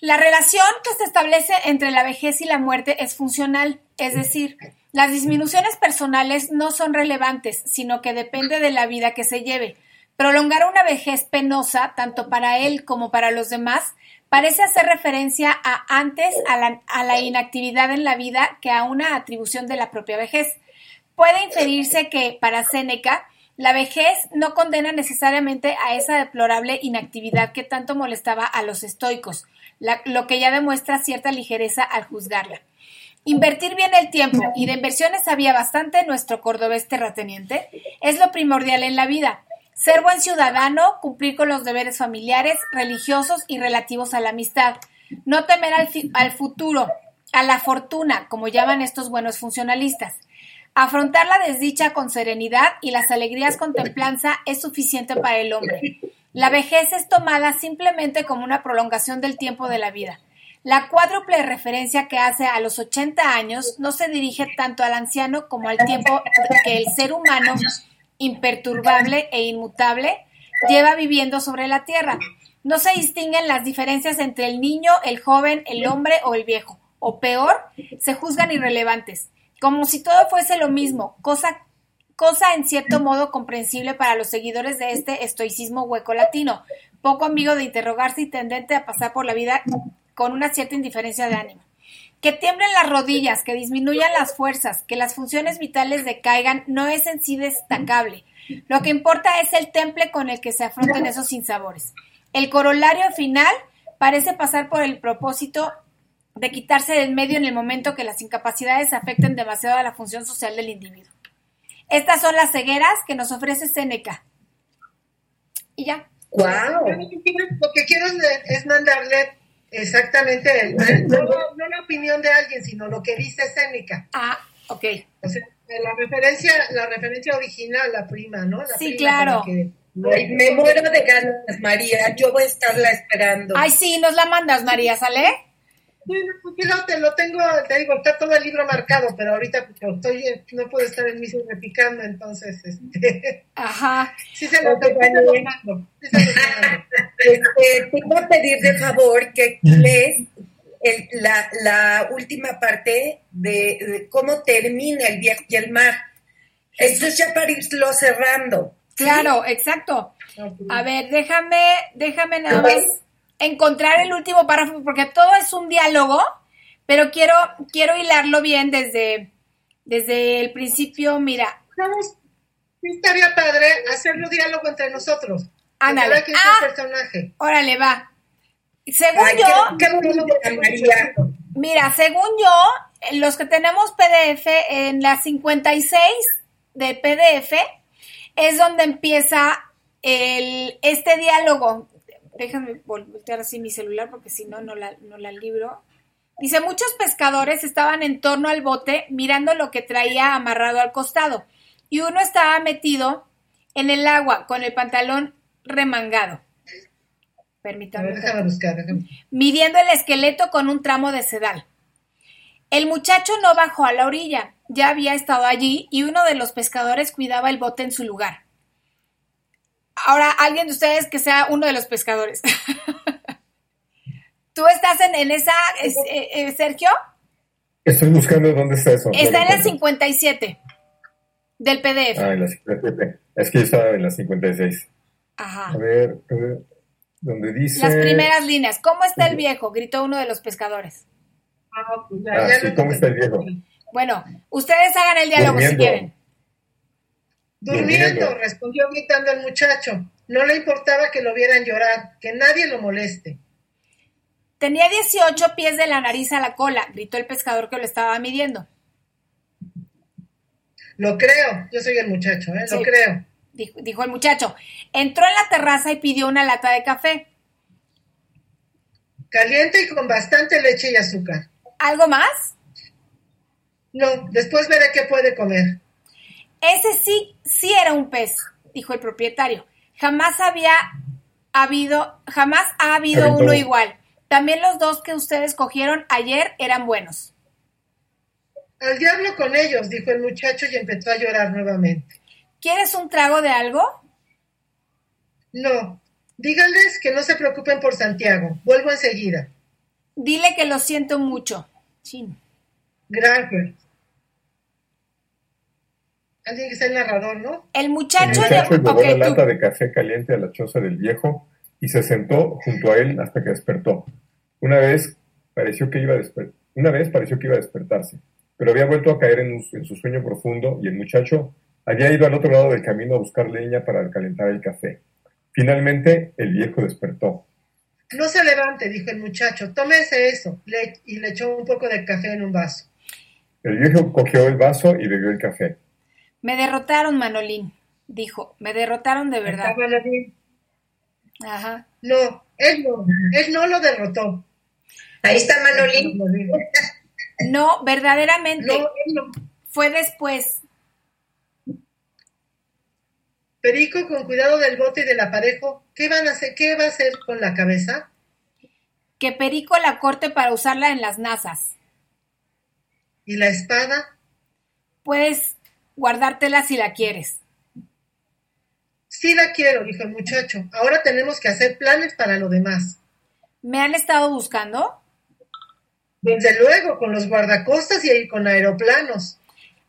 Speaker 1: la relación que se establece entre la vejez y la muerte es funcional, es decir, las disminuciones personales no son relevantes, sino que depende de la vida que se lleve. Prolongar una vejez penosa, tanto para él como para los demás, parece hacer referencia a antes a la, a la, inactividad en la vida que a una atribución de la propia vejez. Puede inferirse que, para Séneca, la vejez no condena necesariamente a esa deplorable inactividad que tanto molestaba a los estoicos, lo que ya demuestra cierta ligereza al juzgarla. Invertir bien el tiempo, y de inversiones había bastante nuestro cordobés terrateniente, es lo primordial en la vida. Ser buen ciudadano, cumplir con los deberes familiares, religiosos y relativos a la amistad. No temer al, al futuro, a la fortuna, como llaman estos buenos funcionalistas. Afrontar la desdicha con serenidad y las alegrías con templanza es suficiente para el hombre. La vejez es tomada simplemente como una prolongación del tiempo de la vida. La cuádruple referencia que hace a los 80 años no se dirige tanto al anciano como al tiempo que el ser humano, imperturbable e inmutable, lleva viviendo sobre la tierra. No se distinguen las diferencias entre el niño, el joven, el hombre o el viejo, o peor, se juzgan irrelevantes, como si todo fuese lo mismo, cosa cosa en cierto modo comprensible para los seguidores de este estoicismo hueco latino, poco amigo de interrogarse y tendente a pasar por la vida con una cierta indiferencia de ánimo. Que tiemblen las rodillas, que disminuyan las fuerzas, que las funciones vitales decaigan, no es en sí destacable. Lo que importa es el temple con el que se afrontan esos sinsabores. El corolario final parece pasar por el propósito de quitarse del medio en el momento que las incapacidades afecten demasiado a la función social del individuo. Estas son las cegueras que nos ofrece Seneca. Y ya.
Speaker 3: ¡Wow! Lo que quiero es mandarle exactamente, no, la opinión de alguien, sino lo que dice Seneca.
Speaker 1: Ah, ok.
Speaker 3: la referencia, la referencia original, la prima, ¿no?
Speaker 1: sí, claro.
Speaker 4: me muero de ganas, María. Yo voy a estarla esperando.
Speaker 1: Ay, sí, nos la mandas, María, ¿sale?
Speaker 3: Sí, no, te lo tengo, te digo, está todo el libro marcado, pero ahorita estoy, no puedo estar en mi repicando, entonces, este...
Speaker 1: Ajá.
Speaker 3: Sí se lo, tengo, mando, sí se
Speaker 4: este, te voy a pedir de favor que lees la, la, última parte de, cómo termina el viaje y el mar. Eso es ya para irlo cerrando.
Speaker 1: Claro, exacto. A ver, déjame, déjame nada más encontrar el último párrafo, porque todo es un diálogo, pero quiero, quiero hilarlo bien desde, desde el principio. Mira.
Speaker 3: ¿Sabes? Estaría padre hacerlo diálogo entre nosotros.
Speaker 1: Ándale.
Speaker 3: Ah, personaje.
Speaker 1: Órale, va. Según yo. mira, según yo, los que tenemos PDF en la 56 de PDF es donde empieza el, este diálogo déjenme voltear así mi celular porque si no, no la, no la libro. Dice, muchos pescadores estaban en torno al bote mirando lo que traía amarrado al costado y uno estaba metido en el agua con el pantalón remangado. Permítame. Midiendo el esqueleto con un tramo de sedal. El muchacho no bajó a la orilla, ya había estado allí y uno de los pescadores cuidaba el bote en su lugar. Ahora, alguien de ustedes que sea uno de los pescadores. ¿Tú estás en, en esa, es- eh, eh, Sergio?
Speaker 2: Estoy buscando dónde está eso.
Speaker 1: Está en la
Speaker 2: encuentro.
Speaker 1: 57 del PDF.
Speaker 2: Ah, en la 57. Es que yo estaba en la 56.
Speaker 1: Ajá.
Speaker 2: A ver, a ver, donde dice...
Speaker 1: Las primeras líneas. ¿Cómo está el viejo? Gritó uno de los pescadores.
Speaker 3: Ah, pues ya,
Speaker 2: Ah,
Speaker 3: ya
Speaker 2: sí,
Speaker 3: lo
Speaker 2: ¿cómo está el viejo?
Speaker 1: Bueno, ustedes hagan el diálogo si quieren.
Speaker 3: Durmiendo,
Speaker 2: Durmiendo.
Speaker 3: respondió gritando el muchacho. No le importaba que lo vieran llorar, que nadie lo moleste.
Speaker 1: Tenía 18 pies de la nariz a la cola, gritó el pescador que lo estaba midiendo.
Speaker 3: Lo creo, yo soy el muchacho, ¿eh?
Speaker 1: Sí.
Speaker 3: Lo creo.
Speaker 1: Dijo, dijo el muchacho. Entró en la terraza y pidió una lata de café.
Speaker 3: Caliente y con bastante leche y azúcar.
Speaker 1: ¿Algo más?
Speaker 3: No, después veré qué puede comer.
Speaker 1: Ese sí, sí era un pez, dijo el propietario. Jamás había habido, jamás ha habido
Speaker 2: Aventó.
Speaker 1: uno igual. También los dos que ustedes cogieron ayer eran buenos.
Speaker 3: Al diablo con ellos, dijo el muchacho y empezó a llorar nuevamente.
Speaker 1: ¿Quieres un trago de algo?
Speaker 3: No, díganles que no se preocupen por Santiago. Vuelvo enseguida.
Speaker 1: Dile que lo siento mucho. Chin.
Speaker 3: Gracias. Alguien que sea el narrador, ¿no?
Speaker 1: El
Speaker 2: El
Speaker 1: muchacho,
Speaker 2: muchacho
Speaker 1: de...
Speaker 2: llevó
Speaker 1: ok,
Speaker 2: la
Speaker 1: tú.
Speaker 2: lata de café caliente a la choza del viejo y se sentó junto a él hasta que despertó. Una vez pareció que iba a desper- Una vez pareció que iba a despertarse, pero había vuelto a caer en, un- en su sueño profundo y el muchacho había ido al otro lado del camino a buscar leña para calentar el café. Finalmente, el viejo despertó.
Speaker 3: No se levante, dijo el muchacho. Tómese eso. Le- y le echó un poco de café en un vaso.
Speaker 2: El viejo cogió el vaso y bebió el café.
Speaker 1: Me derrotaron, Manolín, dijo. Me derrotaron de verdad.
Speaker 3: Está Manolín.
Speaker 1: Ajá.
Speaker 3: No, él no. Él no lo derrotó.
Speaker 5: Ahí está Manolín.
Speaker 1: No, verdaderamente.
Speaker 3: No, él no.
Speaker 1: Fue después.
Speaker 3: Perico, con cuidado del bote y del aparejo, ¿qué van a hacer? ¿Qué va a hacer con la cabeza?
Speaker 1: que Perico la corte para usarla en las nazas.
Speaker 3: ¿Y la espada?
Speaker 1: Puedes guardártela si la quieres.
Speaker 3: Sí la quiero, dijo el muchacho. Ahora tenemos que hacer planes para lo demás.
Speaker 1: ¿Me han estado buscando?
Speaker 3: Desde luego, con los guardacostas y con aeroplanos.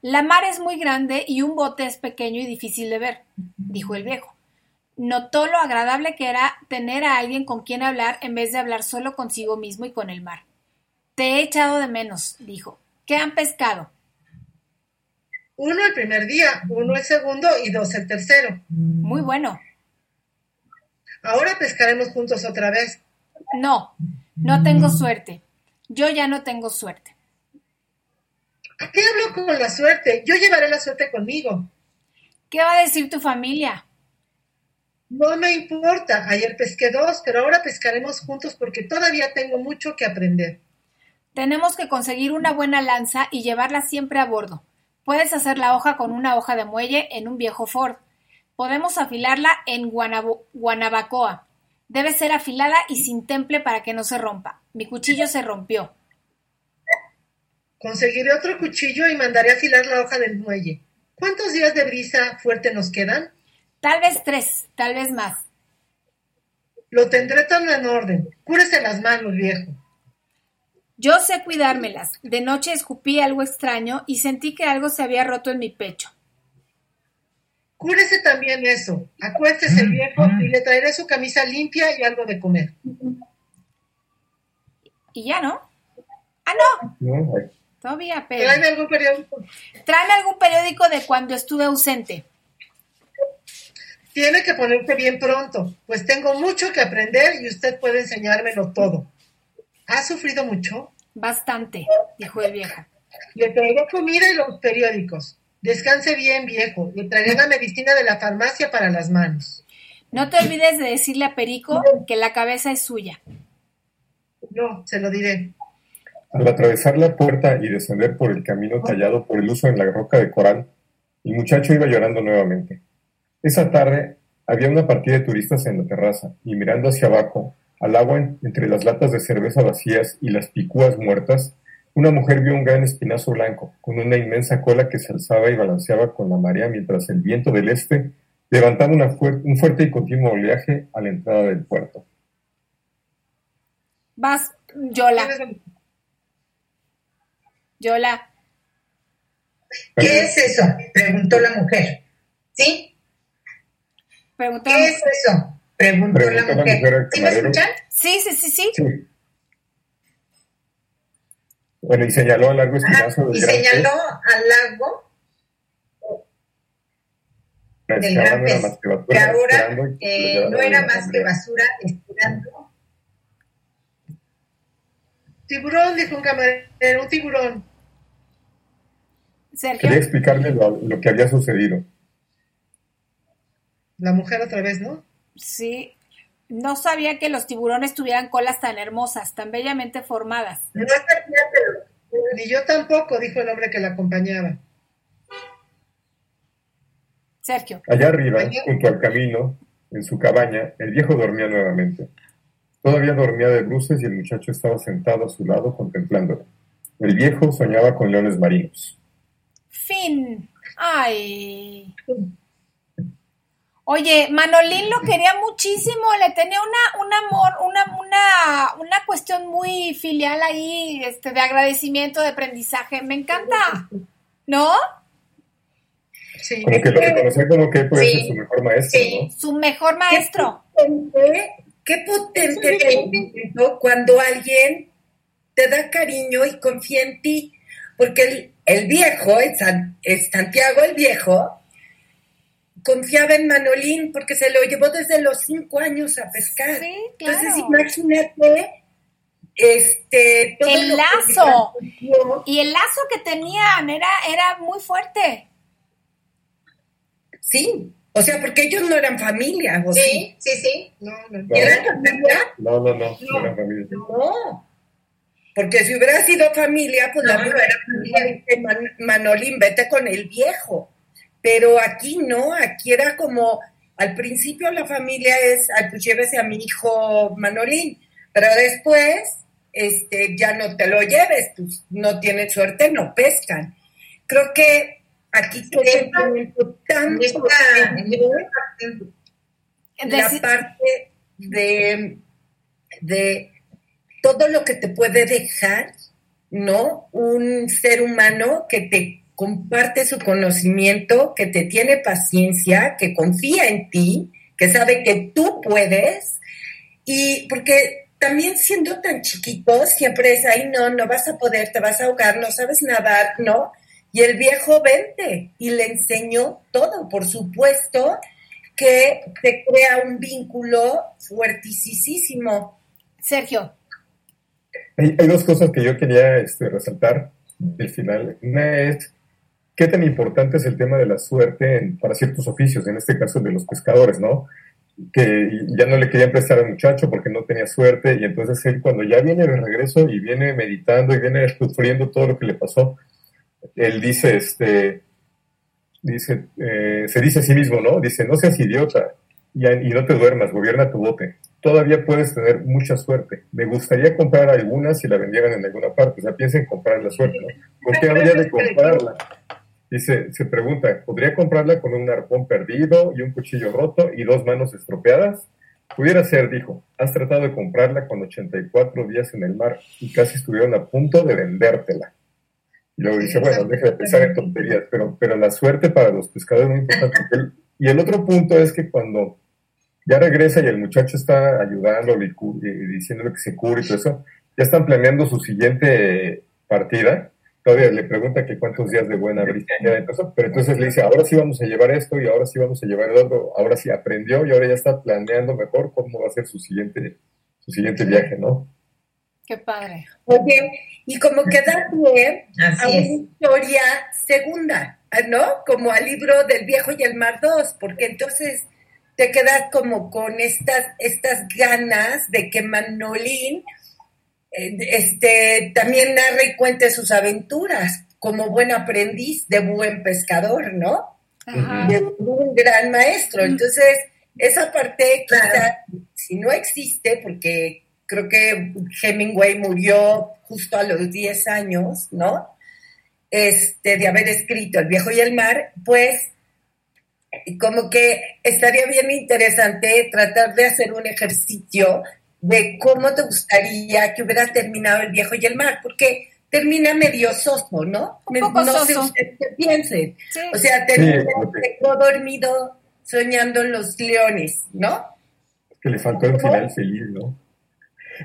Speaker 1: La mar es muy grande y un bote es pequeño y difícil de ver, dijo el viejo. Notó lo agradable que era tener a alguien con quien hablar en vez de hablar solo consigo mismo y con el mar. Te he echado de menos, dijo. ¿Qué han pescado?
Speaker 3: Uno el primer día, uno el segundo y dos el tercero.
Speaker 1: Muy bueno.
Speaker 3: Ahora pescaremos juntos otra vez.
Speaker 1: No, no tengo suerte. Yo ya no tengo suerte.
Speaker 3: ¿A qué hablo con la suerte? Yo llevaré la suerte conmigo.
Speaker 1: ¿Qué va a decir tu familia?
Speaker 3: No me importa. Ayer pesqué dos, pero ahora pescaremos juntos porque todavía tengo mucho que aprender.
Speaker 1: Tenemos que conseguir una buena lanza y llevarla siempre a bordo. Puedes hacer la hoja con una hoja de muelle en un viejo Ford. Podemos afilarla en Guanabo- Guanabacoa. Debe ser afilada y sin temple para que no se rompa. Mi cuchillo se rompió.
Speaker 3: Conseguiré otro cuchillo y mandaré afilar la hoja del muelle. ¿Cuántos días de brisa fuerte nos quedan?
Speaker 1: Tal vez tres, tal vez más.
Speaker 3: Lo tendré todo en orden. Cúrese las manos, viejo.
Speaker 1: Yo sé cuidármelas. De noche escupí algo extraño y sentí que algo se había roto en mi pecho.
Speaker 3: Cúrese también eso. Acuéstese, viejo, y le traeré su camisa limpia y algo de comer.
Speaker 1: Y ya, ¿no? Ah, no, todavía, pero...
Speaker 3: Tráeme algún periódico.
Speaker 1: Tráeme algún periódico de cuando estuve ausente.
Speaker 3: Tiene que ponerse bien pronto, pues tengo mucho que aprender y usted puede enseñármelo todo. ¿Ha sufrido mucho?
Speaker 1: Bastante, dijo el viejo.
Speaker 3: Le traeré comida y los periódicos. Descanse bien, viejo. Le traeré la medicina de la farmacia para las manos.
Speaker 1: No te olvides de decirle a Perico que la cabeza es suya.
Speaker 3: No, se lo diré.
Speaker 2: Al atravesar la puerta y descender por el camino tallado por el uso en la roca de coral, el muchacho iba llorando nuevamente. Esa tarde había una partida de turistas en la terraza y mirando hacia abajo, al agua en- entre las latas de cerveza vacías y las picúas muertas, una mujer vio un gran espinazo blanco, con una inmensa cola que se alzaba y balanceaba con la marea mientras el viento del este levantaba una un fuerte y continuo oleaje a la entrada del puerto.
Speaker 1: Vas, Yola. Yola.
Speaker 5: ¿Qué es eso? Preguntó la mujer. ¿Sí?
Speaker 1: Preguntó
Speaker 5: ¿Qué es eso? Preguntó,
Speaker 2: Preguntó
Speaker 5: la
Speaker 2: la
Speaker 5: mujer. ¿Sí me escuchan?
Speaker 1: Sí, sí, sí, sí.
Speaker 2: Sí. Bueno, y señaló al largo
Speaker 5: Ajá.
Speaker 2: espinazo del
Speaker 5: Y
Speaker 2: gran
Speaker 5: señaló
Speaker 2: pez,
Speaker 5: al lago
Speaker 2: la
Speaker 5: del gran pez,
Speaker 2: que basura,
Speaker 5: que ahora eh, no era más que basura esperando.
Speaker 3: Tiburón, dijo un camarero, un tiburón.
Speaker 1: Sergio.
Speaker 2: Quería explicarle lo, lo que había sucedido.
Speaker 3: La mujer otra vez, ¿no?
Speaker 1: Sí. No sabía que los tiburones tuvieran colas tan hermosas, tan bellamente formadas.
Speaker 5: No sabía, pero
Speaker 3: Ni yo tampoco, dijo el hombre que la acompañaba.
Speaker 1: Sergio.
Speaker 2: Allá arriba, junto al camino, en su cabaña, el viejo dormía nuevamente. Todavía dormía de bruces y el muchacho estaba sentado a su lado contemplándolo. El viejo soñaba con leones marinos.
Speaker 1: Fin. Ay. Oye, Manolín lo quería muchísimo, le tenía una, un amor, una, una, una cuestión muy filial ahí, este, de agradecimiento, de aprendizaje. Me encanta. ¿No?
Speaker 3: Sí.
Speaker 2: Como que lo reconocía como que puede
Speaker 5: Sí.
Speaker 2: ser su mejor maestro,
Speaker 5: Sí.
Speaker 2: ¿no?
Speaker 1: Su mejor maestro.
Speaker 4: potente, qué potente momento cuando alguien te da cariño y confía en ti. Porque el, el viejo, el San- el Santiago el viejo, confiaba en Manolín porque se lo llevó desde los cinco años a pescar.
Speaker 1: Sí, claro.
Speaker 4: Entonces imagínate este todo
Speaker 1: El lazo. Y el lazo que tenían era, era muy fuerte.
Speaker 4: Sí, o sea, porque ellos no eran familia, ¿o sí?
Speaker 5: sí, sí, sí.
Speaker 3: No, no, no.
Speaker 2: No.
Speaker 4: ¿Eran familia?
Speaker 2: No, no, no, no era familia.
Speaker 4: No, porque si hubiera sido familia, pues
Speaker 5: No,
Speaker 4: la
Speaker 5: no era familia.
Speaker 4: dice Man- Manolín, vete con el viejo. Pero aquí no, aquí era como, al principio la familia es, ay, pues llévese a mi hijo Manolín, pero después, este, ya no te lo lleves, pues no tienen suerte, no pescan. Creo que aquí tan
Speaker 5: esta-
Speaker 4: la parte de, de todo lo que te puede dejar, ¿no? Un ser humano que te comparte su conocimiento, que te tiene paciencia, que confía en ti, que sabe que tú puedes, y porque también siendo tan chiquito, siempre es, ay, no, no vas a poder, te vas a ahogar, no sabes nadar, ¿no? Y el viejo vente y le enseñó todo, por supuesto, que te crea un vínculo fuertisísimo.
Speaker 1: Sergio.
Speaker 2: Hay, dos cosas que yo quería este, resaltar del final. Una es qué tan importante es el tema de la suerte en- para ciertos oficios, en este caso de los pescadores, ¿no? Que ya no le querían prestar al muchacho porque no tenía suerte y entonces él cuando ya viene de regreso y viene meditando y viene sufriendo todo lo que le pasó, él dice, este, dice, eh, se dice a sí mismo, ¿no? Dice, no seas idiota y, y no te duermas, gobierna tu bote. Todavía puedes tener mucha suerte. Me gustaría comprar algunas si la vendieran en alguna parte. O sea, piensa en comprar la suerte, ¿no? ¿Con qué habría de comprarla? Dice, se pregunta, ¿podría comprarla con un arpón perdido y un cuchillo roto y dos manos estropeadas? Pudiera ser, dijo. Has tratado de comprarla con 84 días en el mar y casi estuvieron a punto de vendértela. Y luego dice, bueno, deja de pensar en tonterías, pero, pero la suerte para los pescadores es muy importante. Y el otro punto es que cuando ya regresa y el muchacho está ayudándole y, diciéndole que se cure y todo eso, ya están planeando su siguiente partida. Todavía le pregunta que cuántos días de buena brisa y todo eso, pero entonces le dice, ahora sí vamos a llevar esto y ahora sí vamos a llevar el otro, ahora sí aprendió y ahora ya está planeando mejor cómo va a ser su siguiente, su siguiente viaje, ¿no?
Speaker 1: Qué padre.
Speaker 4: Oye, y como que da pie a una historia segunda, ¿no? Como al libro del viejo y el mar 2, porque entonces te quedas como con estas, estas ganas de que Manolín eh, este, también narre y cuente sus aventuras como buen aprendiz de buen pescador, ¿no?
Speaker 1: Ajá.
Speaker 4: de un gran maestro. Entonces, esa parte quizá,
Speaker 5: Claro.
Speaker 4: si no existe, porque creo que Hemingway murió justo a los 10 años, ¿no? Este, de haber escrito El viejo y el mar, pues como que estaría bien interesante tratar de hacer un ejercicio de cómo te gustaría que hubiera terminado El viejo y el mar, porque termina medio soso, ¿no?
Speaker 1: Un poco
Speaker 4: no sé
Speaker 1: soso.
Speaker 4: ustedes qué piensen.
Speaker 1: Sí.
Speaker 4: O sea, termina
Speaker 2: Sí,
Speaker 4: dormido soñando en los leones, ¿no?
Speaker 2: Que le faltó el final feliz, ¿no?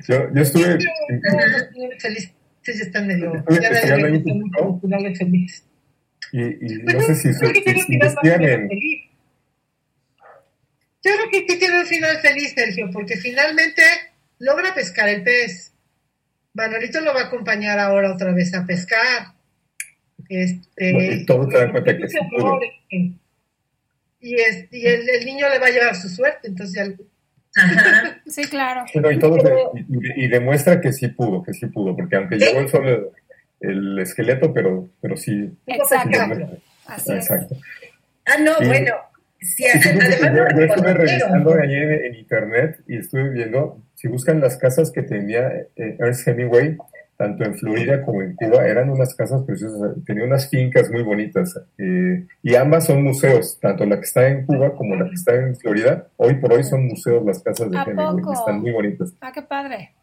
Speaker 2: Yo, yo estuve,
Speaker 3: Los finales felices ya están medio.
Speaker 2: Estoy
Speaker 3: Ya finales felices.
Speaker 2: Y, y no sé si,
Speaker 3: creo que
Speaker 2: si-
Speaker 3: tiene un final feliz. Yo creo que tiene un final feliz, Sergio, porque finalmente logra pescar el pez. Manolito lo va a acompañar ahora otra vez a pescar. Este,
Speaker 2: Y todos se dan cuenta que sí pudo.
Speaker 3: Y, es, y el, el niño le va a llevar su suerte, entonces ya-
Speaker 5: Ajá.
Speaker 1: Sí, claro.
Speaker 2: Y, todo se- y, y demuestra que sí pudo, que sí pudo, porque aunque llegó el solo el, esqueleto, pero, pero sí.
Speaker 1: Exacto.
Speaker 2: demuestra.
Speaker 1: Así es.
Speaker 2: Exacto.
Speaker 4: Ah, no, bueno, sí,
Speaker 2: que
Speaker 4: además
Speaker 2: yo,
Speaker 4: lo
Speaker 2: yo estuve revisando ahí en, en internet y estuve viendo, si buscan las casas que tenía eh, Ernest Hemingway, tanto en Florida como en Cuba, eran unas casas preciosas, tenía unas fincas muy bonitas eh, y ambas son museos, tanto la que está en Cuba como la que está en Florida, hoy por hoy son museos las casas de
Speaker 1: ¿A
Speaker 2: Hemingway,
Speaker 1: poco?
Speaker 2: están muy bonitas.
Speaker 1: Ah, qué padre.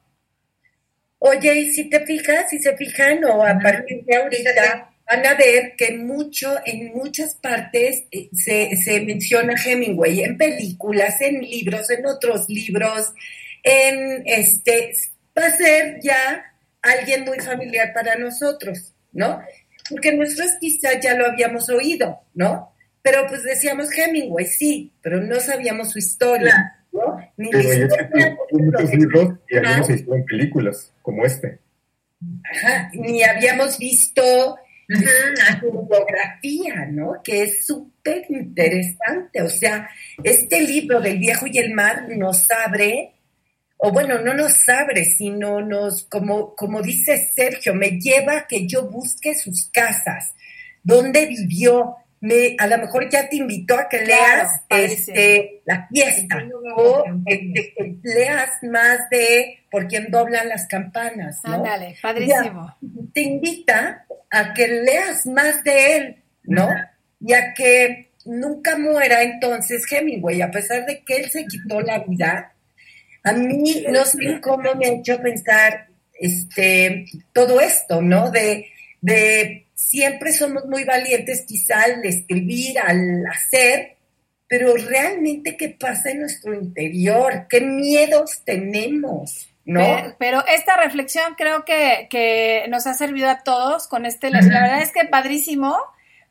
Speaker 4: Oye, y si te fijas, si se fijan, o a partir de ahorita, van a ver que mucho, en muchas partes eh, se, se menciona Hemingway, en películas, en libros, en otros libros, en este, va a ser ya alguien muy familiar para nosotros, ¿no? Porque nosotros quizás ya lo habíamos oído, ¿no? Pero pues decíamos Hemingway, sí, pero no sabíamos su historia, ¿no? Ni la
Speaker 2: Pero hay muchos libros y algunos se hicieron películas, como este.
Speaker 4: Ajá, ni habíamos visto
Speaker 5: Ujú,
Speaker 4: su biografía, ¿no? Que es súper interesante. O sea, este libro del viejo y el mar nos abre, o bueno, no nos abre, sino nos, como, como dice Sergio, me lleva a que yo busque sus casas, dónde vivió. Me, a lo mejor ya te invitó a que leas este, la fiesta o este, que leas más de por quién doblan las campanas, ¿no?
Speaker 1: Ándale, padrísimo.
Speaker 4: te invita a que leas más de él, ¿no? Y a que nunca muera entonces Hemingway, a pesar de que él se quitó la vida. A mí no sé cómo me ha hecho pensar este, todo esto, ¿no? De, de siempre somos muy valientes quizá al escribir, al hacer, pero realmente qué pasa en nuestro interior, qué miedos tenemos, ¿no?
Speaker 1: Pero, pero esta reflexión creo que, que nos ha servido a todos con este. La verdad es que padrísimo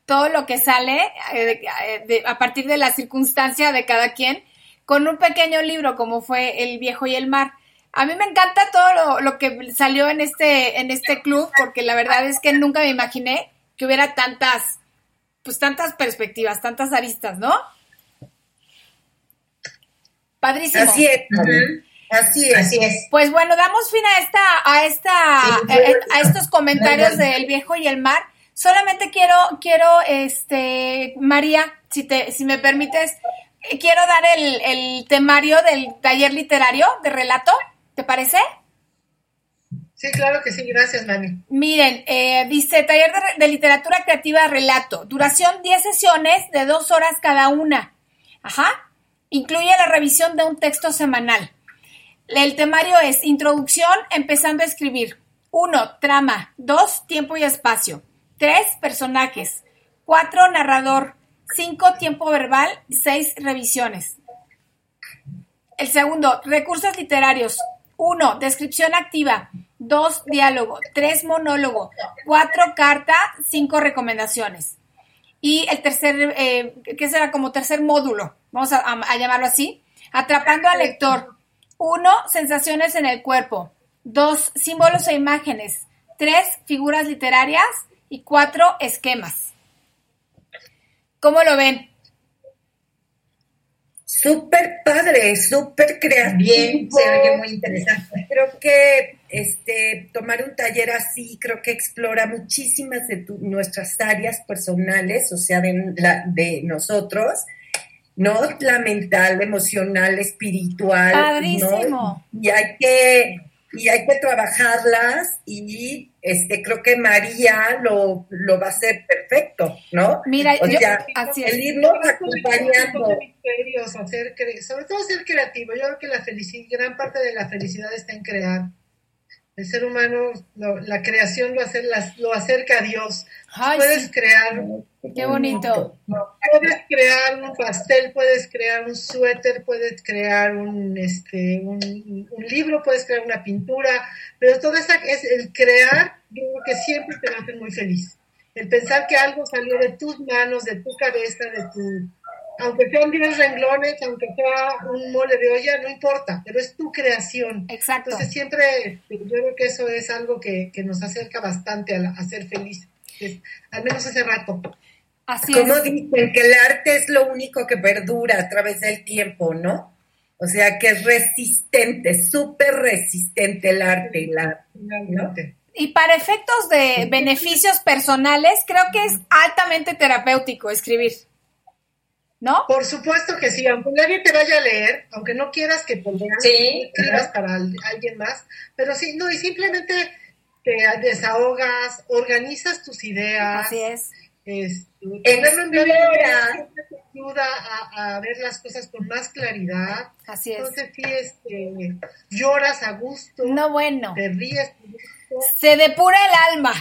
Speaker 1: todo lo que sale eh, de- eh, de- a partir de la circunstancia de cada quien con un pequeño libro como fue El viejo y el mar. A mí me encanta todo lo, lo que salió en este, en este club porque la verdad es que nunca me imaginé que hubiera tantas, pues tantas perspectivas, tantas aristas, ¿no? Padrísimo.
Speaker 4: Así es, así es.
Speaker 5: Así es.
Speaker 1: Pues bueno, damos fin a esta, a esta,
Speaker 5: Sí,
Speaker 1: a, estos comentarios del viejo y el mar. Solamente quiero, quiero, este, María, si te, si me permites, eh, quiero dar el, el temario del taller literario de relato. ¿Te parece?
Speaker 3: Sí, claro que sí, gracias, Mami.
Speaker 1: Miren, eh, dice taller de, de literatura creativa relato. Duración 10 sesiones de dos horas cada una. Ajá. Incluye la revisión de un texto semanal. El temario es introducción, empezando a escribir. 1. Trama. 2. Tiempo y espacio. 3. Personajes. 4. Narrador. 5. Tiempo verbal. 6. Revisiones. El segundo, recursos literarios. 1. Descripción activa. 2. Diálogo. 3. Monólogo. 4. Carta. 5. Recomendaciones. Y el tercer, eh, ¿qué será? Como tercer módulo, vamos a, a- a llamarlo así. Atrapando al lector. 1. Sensaciones en el cuerpo. 2. Símbolos e imágenes. 3. Figuras literarias. Y 4. Esquemas. ¿Cómo lo ven?
Speaker 4: Súper padre, súper creativo.
Speaker 5: Bien, se oye muy interesante.
Speaker 4: Creo que este tomar un taller así, creo que explora muchísimas de tu- nuestras áreas personales, o sea, de, la, de nosotros, ¿no? La mental, emocional, espiritual.
Speaker 1: Padrísimo.
Speaker 4: ¿no? Y hay que, y hay que trabajarlas y este creo que María lo, lo va a hacer perfecto. ¿no?
Speaker 1: Mira,
Speaker 4: o
Speaker 1: yo-
Speaker 4: sea,
Speaker 1: así
Speaker 4: el irnos acompañando.
Speaker 3: misterios, hacer sobre todo ser creativo. Yo creo que la felicidad, gran parte de la felicidad está en crear. El ser humano, lo- la creación lo, hace, las- lo acerca a Dios.
Speaker 1: Ay,
Speaker 3: puedes
Speaker 1: sí,
Speaker 3: crear,
Speaker 1: qué bonito.
Speaker 3: puedes crear un pastel, puedes crear un suéter, puedes crear un, este, un, un libro, puedes crear una pintura, pero todo esa es el crear, yo creo que siempre te va a hacer muy feliz. El pensar que algo salió de tus manos, de tu cabeza, de tu, aunque sean 10 renglones, aunque sea un mole de olla, no importa, pero es tu creación.
Speaker 1: Exacto.
Speaker 3: Entonces siempre, este, yo creo que eso es algo que, que nos acerca bastante a, la- a ser feliz, Es- al menos hace rato.
Speaker 1: Así
Speaker 4: Como
Speaker 1: es.
Speaker 4: dicen que el arte es lo único que perdura a través del tiempo, ¿no? O sea, que es resistente, súper resistente el arte. La,
Speaker 3: Finalmente.
Speaker 1: Y para efectos de beneficios personales, creo que es altamente terapéutico escribir. ¿No?
Speaker 3: Por supuesto que sí, aunque nadie te vaya a leer, aunque no quieras que te lean,
Speaker 5: Sí,
Speaker 3: escribas para al- alguien más, pero sí, no, y simplemente te desahogas, organizas tus ideas,
Speaker 1: Así es.
Speaker 3: este, en negro
Speaker 5: Explora.
Speaker 3: siempre te ayuda a, a ver las cosas con más claridad.
Speaker 1: Así es.
Speaker 3: Entonces sí, este, lloras a gusto,
Speaker 1: No, bueno.
Speaker 3: te ríes a gusto.
Speaker 1: Se depura el alma.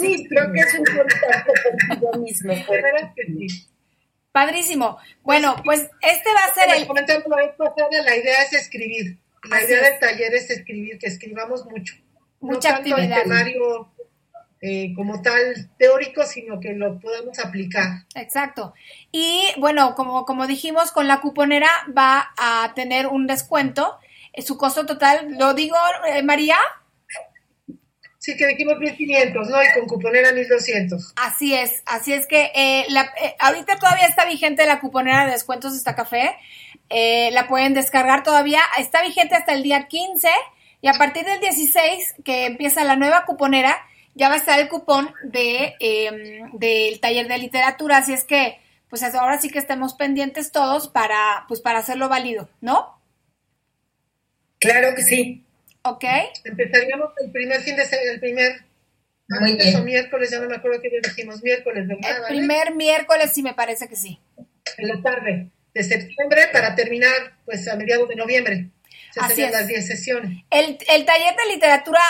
Speaker 4: sí, creo que es un contacto contigo mismo.
Speaker 3: De veras que sí.
Speaker 1: Padrísimo. Bueno, pues este va a ser el...
Speaker 3: comentaba la idea es escribir. La
Speaker 1: Así
Speaker 3: idea
Speaker 1: es.
Speaker 3: del taller es escribir, que escribamos mucho.
Speaker 1: Mucha
Speaker 3: no tanto
Speaker 1: actividad.
Speaker 3: el temario eh, como tal teórico, sino que lo podamos aplicar.
Speaker 1: Exacto. Y bueno, como, como dijimos, con la cuponera va a tener un descuento. Eh, Su costo total, ¿lo digo, eh, María?
Speaker 3: Sí, que dijimos 1500, ¿no? Y con cuponera 1200.
Speaker 1: Así es, así es que eh, la- eh, ahorita todavía está vigente la cuponera de descuentos de esta café. Eh, la pueden descargar todavía. Está vigente hasta el día 15 y a partir del 16 que empieza la nueva cuponera ya va a estar el cupón de eh, del taller de literatura. Así es que pues ahora sí que estemos pendientes todos para pues para hacerlo válido, ¿no?
Speaker 4: Claro que sí.
Speaker 1: ¿Ok?
Speaker 3: Empezaríamos el primer fin de semana, el primer
Speaker 5: Muy
Speaker 3: martes
Speaker 5: bien.
Speaker 3: o miércoles, ya no me acuerdo qué día dijimos, miércoles, ¿verdad?
Speaker 1: El
Speaker 3: Vale?
Speaker 1: primer miércoles sí me parece que sí.
Speaker 3: En la tarde de septiembre para terminar pues a mediados de noviembre. Se
Speaker 1: Así
Speaker 3: serían
Speaker 1: es.
Speaker 3: las 10 sesiones.
Speaker 1: El, el taller de literatura,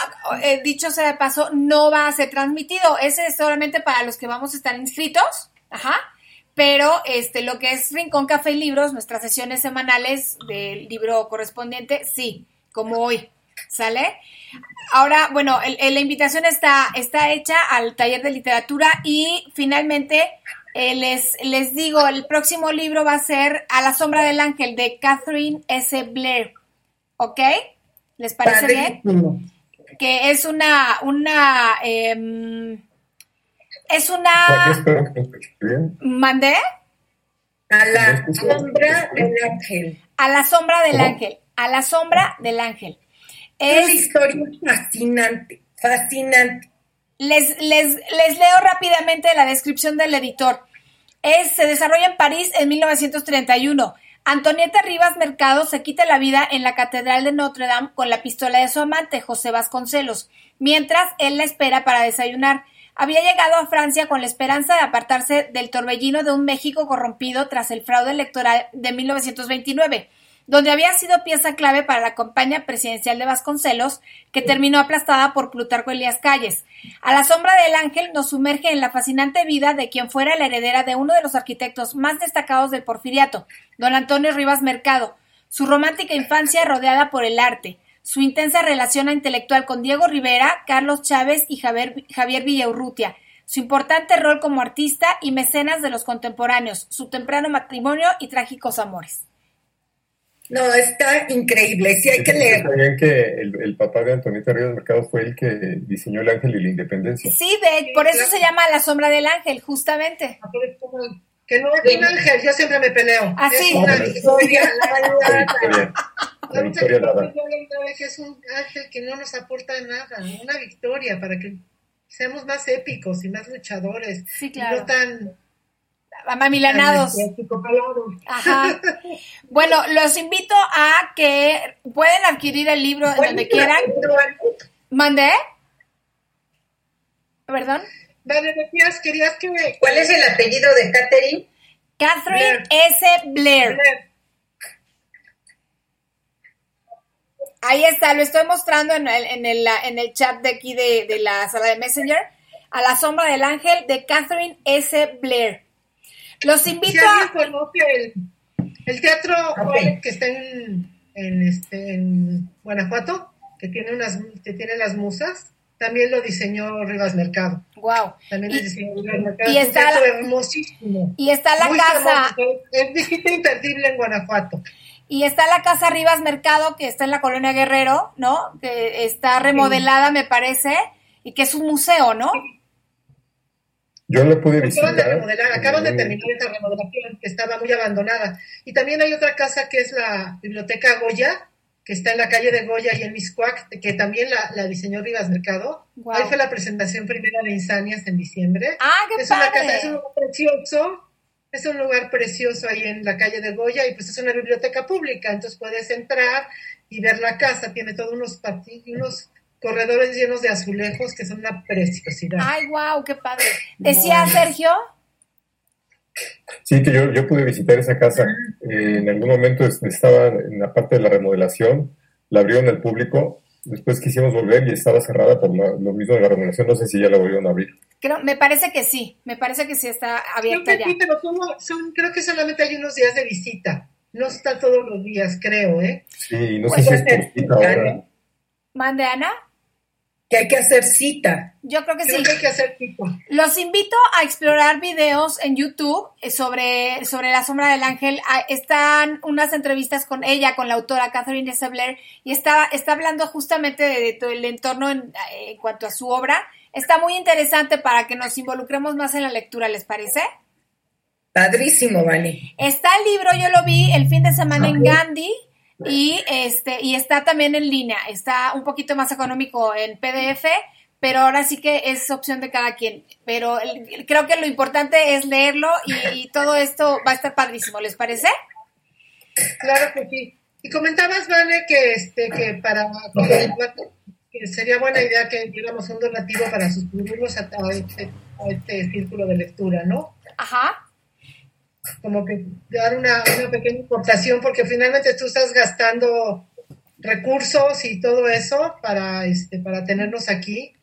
Speaker 1: eh, dicho sea de paso, no va a ser transmitido. Ese es solamente para los que vamos a estar inscritos. Ajá. Pero este, lo que es Rincón Café y Libros, nuestras sesiones semanales del libro correspondiente, sí, como hoy. ¿Sale? Ahora, bueno, el- el- la invitación está, está hecha al taller de literatura y finalmente eh, les, les digo, el próximo libro va a ser A la sombra del ángel de Catherine S. Blair. ¿Ok? ¿Les parece bien? Que es una, una, em, es una. ¿mandé?
Speaker 4: A la sombra del ángel.
Speaker 1: A la sombra del
Speaker 2: ¿Cómo?
Speaker 1: ángel, a la sombra del ángel.
Speaker 4: Es una historia fascinante, fascinante.
Speaker 1: les, les, les leo rápidamente la descripción del editor. Es, se desarrolla en París en 1931. Antonieta Rivas Mercado se quita la vida en la Catedral de Notre Dame con la pistola de su amante, José Vasconcelos, mientras él la espera para desayunar. Había llegado a Francia con la esperanza de apartarse del torbellino de un México corrompido tras el fraude electoral de 1929, donde había sido pieza clave para la campaña presidencial de Vasconcelos, que terminó aplastada por Plutarco Elías Calles. A la sombra del ángel nos sumerge en la fascinante vida de quien fuera la heredera de uno de los arquitectos más destacados del porfiriato, don Antonio Rivas Mercado, su romántica infancia rodeada por el arte, su intensa relación intelectual con Diego Rivera, Carlos Chávez y Javier, Javier Villaurrutia, su importante rol como artista y mecenas de los contemporáneos, su temprano matrimonio y trágicos amores.
Speaker 4: No, está increíble, sí hay que leer.
Speaker 2: Sabían que el, el papá de Antonieta Ríos Mercado fue el que diseñó el ángel y la independencia.
Speaker 1: Sí, de, por eso se llama La sombra del ángel, justamente.
Speaker 3: Que no es un ángel, yo siempre me peleo.
Speaker 1: Ah, sí.
Speaker 3: Es una victoria.
Speaker 2: La victoria, la victoria
Speaker 3: es un ángel que no nos aporta nada, una victoria para que seamos más épicos y más luchadores.
Speaker 1: Sí,
Speaker 3: y
Speaker 1: claro.
Speaker 3: no tan Psicopalados.
Speaker 1: Ajá. Bueno, los invito a que pueden adquirir el libro en donde quieran. ¿Mandé? ¿Perdón?
Speaker 3: Vale, decías, querías que...
Speaker 5: ¿Cuál es el apellido de Catherine?
Speaker 1: Catherine S. Blair. Ahí está, lo estoy mostrando en el, en el, en el chat de aquí de, de la sala de Messenger. A la sombra del ángel de Catherine S. Blair. Los invito
Speaker 3: Si alguien
Speaker 1: a...
Speaker 3: conoce el, el teatro que está en, en, este, en Guanajuato, que tiene, unas, que tiene las musas, también lo diseñó Rivas Mercado.
Speaker 1: Wow.
Speaker 3: También
Speaker 1: Y-
Speaker 3: lo diseñó Rivas Mercado.
Speaker 1: y
Speaker 3: Es
Speaker 1: está la-
Speaker 3: hermosísimo.
Speaker 1: Y está la
Speaker 3: Muy
Speaker 1: casa,
Speaker 3: famoso, Es visita imperdible en Guanajuato.
Speaker 1: y está la casa Rivas Mercado, que está en la colonia Guerrero, ¿no? Que está remodelada, me parece, y que es un museo, ¿no?
Speaker 2: Yo lo pude
Speaker 3: Acaban de
Speaker 2: visitar.
Speaker 3: remodelar, acaban de
Speaker 2: Eh,
Speaker 3: terminar esa remodelación que estaba muy abandonada. Y también hay otra casa que es la Biblioteca Goya, que está en la calle de Goya y en Miscuac, que también la, la diseñó Rivas Mercado. Ahí fue la presentación primera de Insanias en diciembre.
Speaker 1: Ah, qué
Speaker 3: es una casa, es un lugar precioso, es un lugar precioso ahí en la calle de Goya y pues es una biblioteca pública, entonces puedes entrar y ver la casa, tiene todos unos unos corredores llenos de azulejos que son una preciosidad.
Speaker 1: Ay, wow, qué padre. Decía Sergio,
Speaker 2: Sí, que yo, yo pude visitar esa casa. Eh, en algún momento es- estaba en la parte de la remodelación, la abrieron al público. Después quisimos volver y estaba cerrada por lo, lo mismo de la remodelación. No sé si ya la volvieron a abrir.
Speaker 1: creo, me parece que sí, me parece que sí está
Speaker 3: Creo
Speaker 1: abierta
Speaker 3: que
Speaker 1: ya.
Speaker 3: sí, pero solo- son, creo que solamente hay unos días de visita. No está todos los días, creo, ¿eh?
Speaker 2: Sí, no sé si es por cita ahora.
Speaker 1: Mande, Ana.
Speaker 4: Que hay que hacer cita.
Speaker 1: Yo creo que
Speaker 3: Creo
Speaker 1: sí.
Speaker 3: que hay que hacer tipo.
Speaker 1: Los invito a explorar videos en YouTube eh, sobre, sobre la sombra del ángel. Ah, Están unas entrevistas con ella, con la autora Catherine S. Blair, y está, está hablando justamente de, todo el entorno en, en cuanto a su obra. Está muy interesante para que nos involucremos más en la lectura, ¿les parece?
Speaker 4: Padrísimo, Vani.
Speaker 1: Está el libro, yo lo vi el fin de semana en Gandhi y este y está también en línea. Está un poquito más económico en PDF, pero ahora sí que es opción de cada quien. Pero el- creo que lo importante es leerlo y, y todo esto va a estar padrísimo. ¿Les parece?
Speaker 3: Claro que sí. Y comentabas, Vale, que este, que para que sería buena idea que diéramos un donativo para suscribirnos a, a este, a este círculo de lectura, ¿no?
Speaker 1: Ajá.
Speaker 3: Como que dar una, una pequeña importación, porque finalmente tú estás gastando recursos y todo eso para este, para tenernos aquí.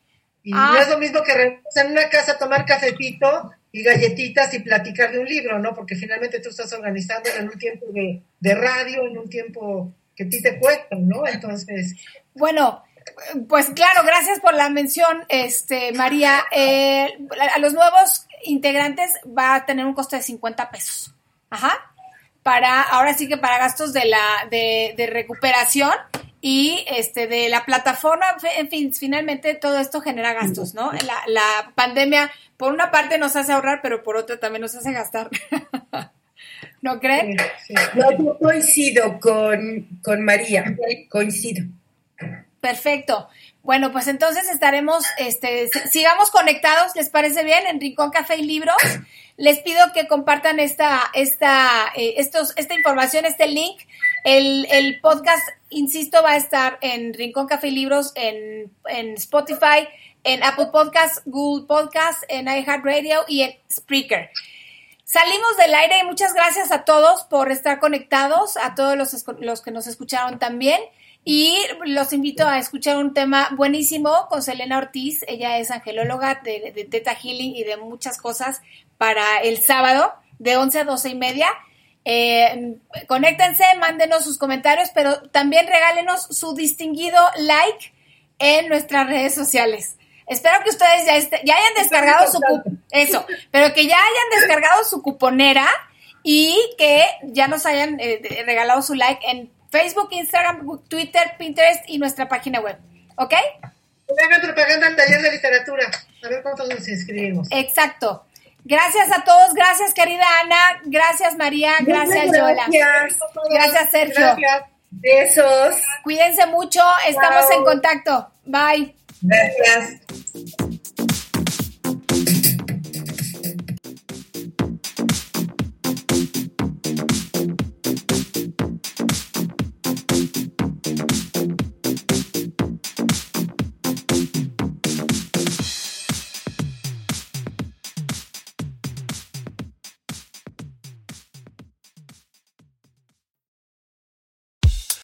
Speaker 3: Y
Speaker 1: Ah.
Speaker 3: no es lo mismo que en una casa a tomar cafecito y galletitas y platicar de un libro, ¿no? Porque finalmente tú estás organizando en un tiempo de, de radio, en un tiempo que a ti te cuesta, ¿no? Entonces,
Speaker 1: Bueno, pues claro, gracias por la mención, este María. Eh, a los nuevos integrantes va a tener un costo de 50 pesos. Ajá. Para, ahora sí que para gastos de la, de, de recuperación y este de la plataforma, en fin, finalmente todo esto genera gastos, ¿no? La, la pandemia, por una parte nos hace ahorrar, pero por otra también nos hace gastar. ¿No creen?
Speaker 4: No, yo coincido con, con María. Coincido.
Speaker 1: Perfecto. Bueno, pues entonces estaremos, este, sigamos conectados, ¿les parece bien? En Rincón Café y Libros. Les pido que compartan esta, esta, eh, estos, esta información, este link. El, podcast, insisto, va a estar en Rincón Café y Libros, en, en Spotify, en Apple Podcasts, Google Podcasts, en iHeartRadio y en Spreaker. Salimos del aire y muchas gracias a todos por estar conectados, a todos los, los que nos escucharon también. Y los invito a escuchar un tema buenísimo con Selena Ortiz. Ella es angelóloga de, de Theta Healing y de muchas cosas para el sábado de 11 a 12 y media. Eh, conéctense, mándenos sus comentarios, pero también regálenos su distinguido like en nuestras redes sociales. Espero que ustedes ya, este- ya hayan descargado su eso, pero que ya hayan descargado su cuponera y que ya nos hayan eh, regalado su like en Facebook, Instagram, Twitter, Pinterest y nuestra página web. ¿Ok?
Speaker 3: Hagan propaganda al taller de literatura. A ver cuántos nos inscribimos.
Speaker 1: Exacto. Gracias a todos, gracias querida Ana, gracias María, gracias
Speaker 4: Muchas
Speaker 1: Yola.
Speaker 4: Gracias.
Speaker 1: Gracias Sergio.
Speaker 3: Gracias.
Speaker 4: Besos.
Speaker 1: Cuídense mucho, estamos en contacto. Bye.
Speaker 5: Gracias.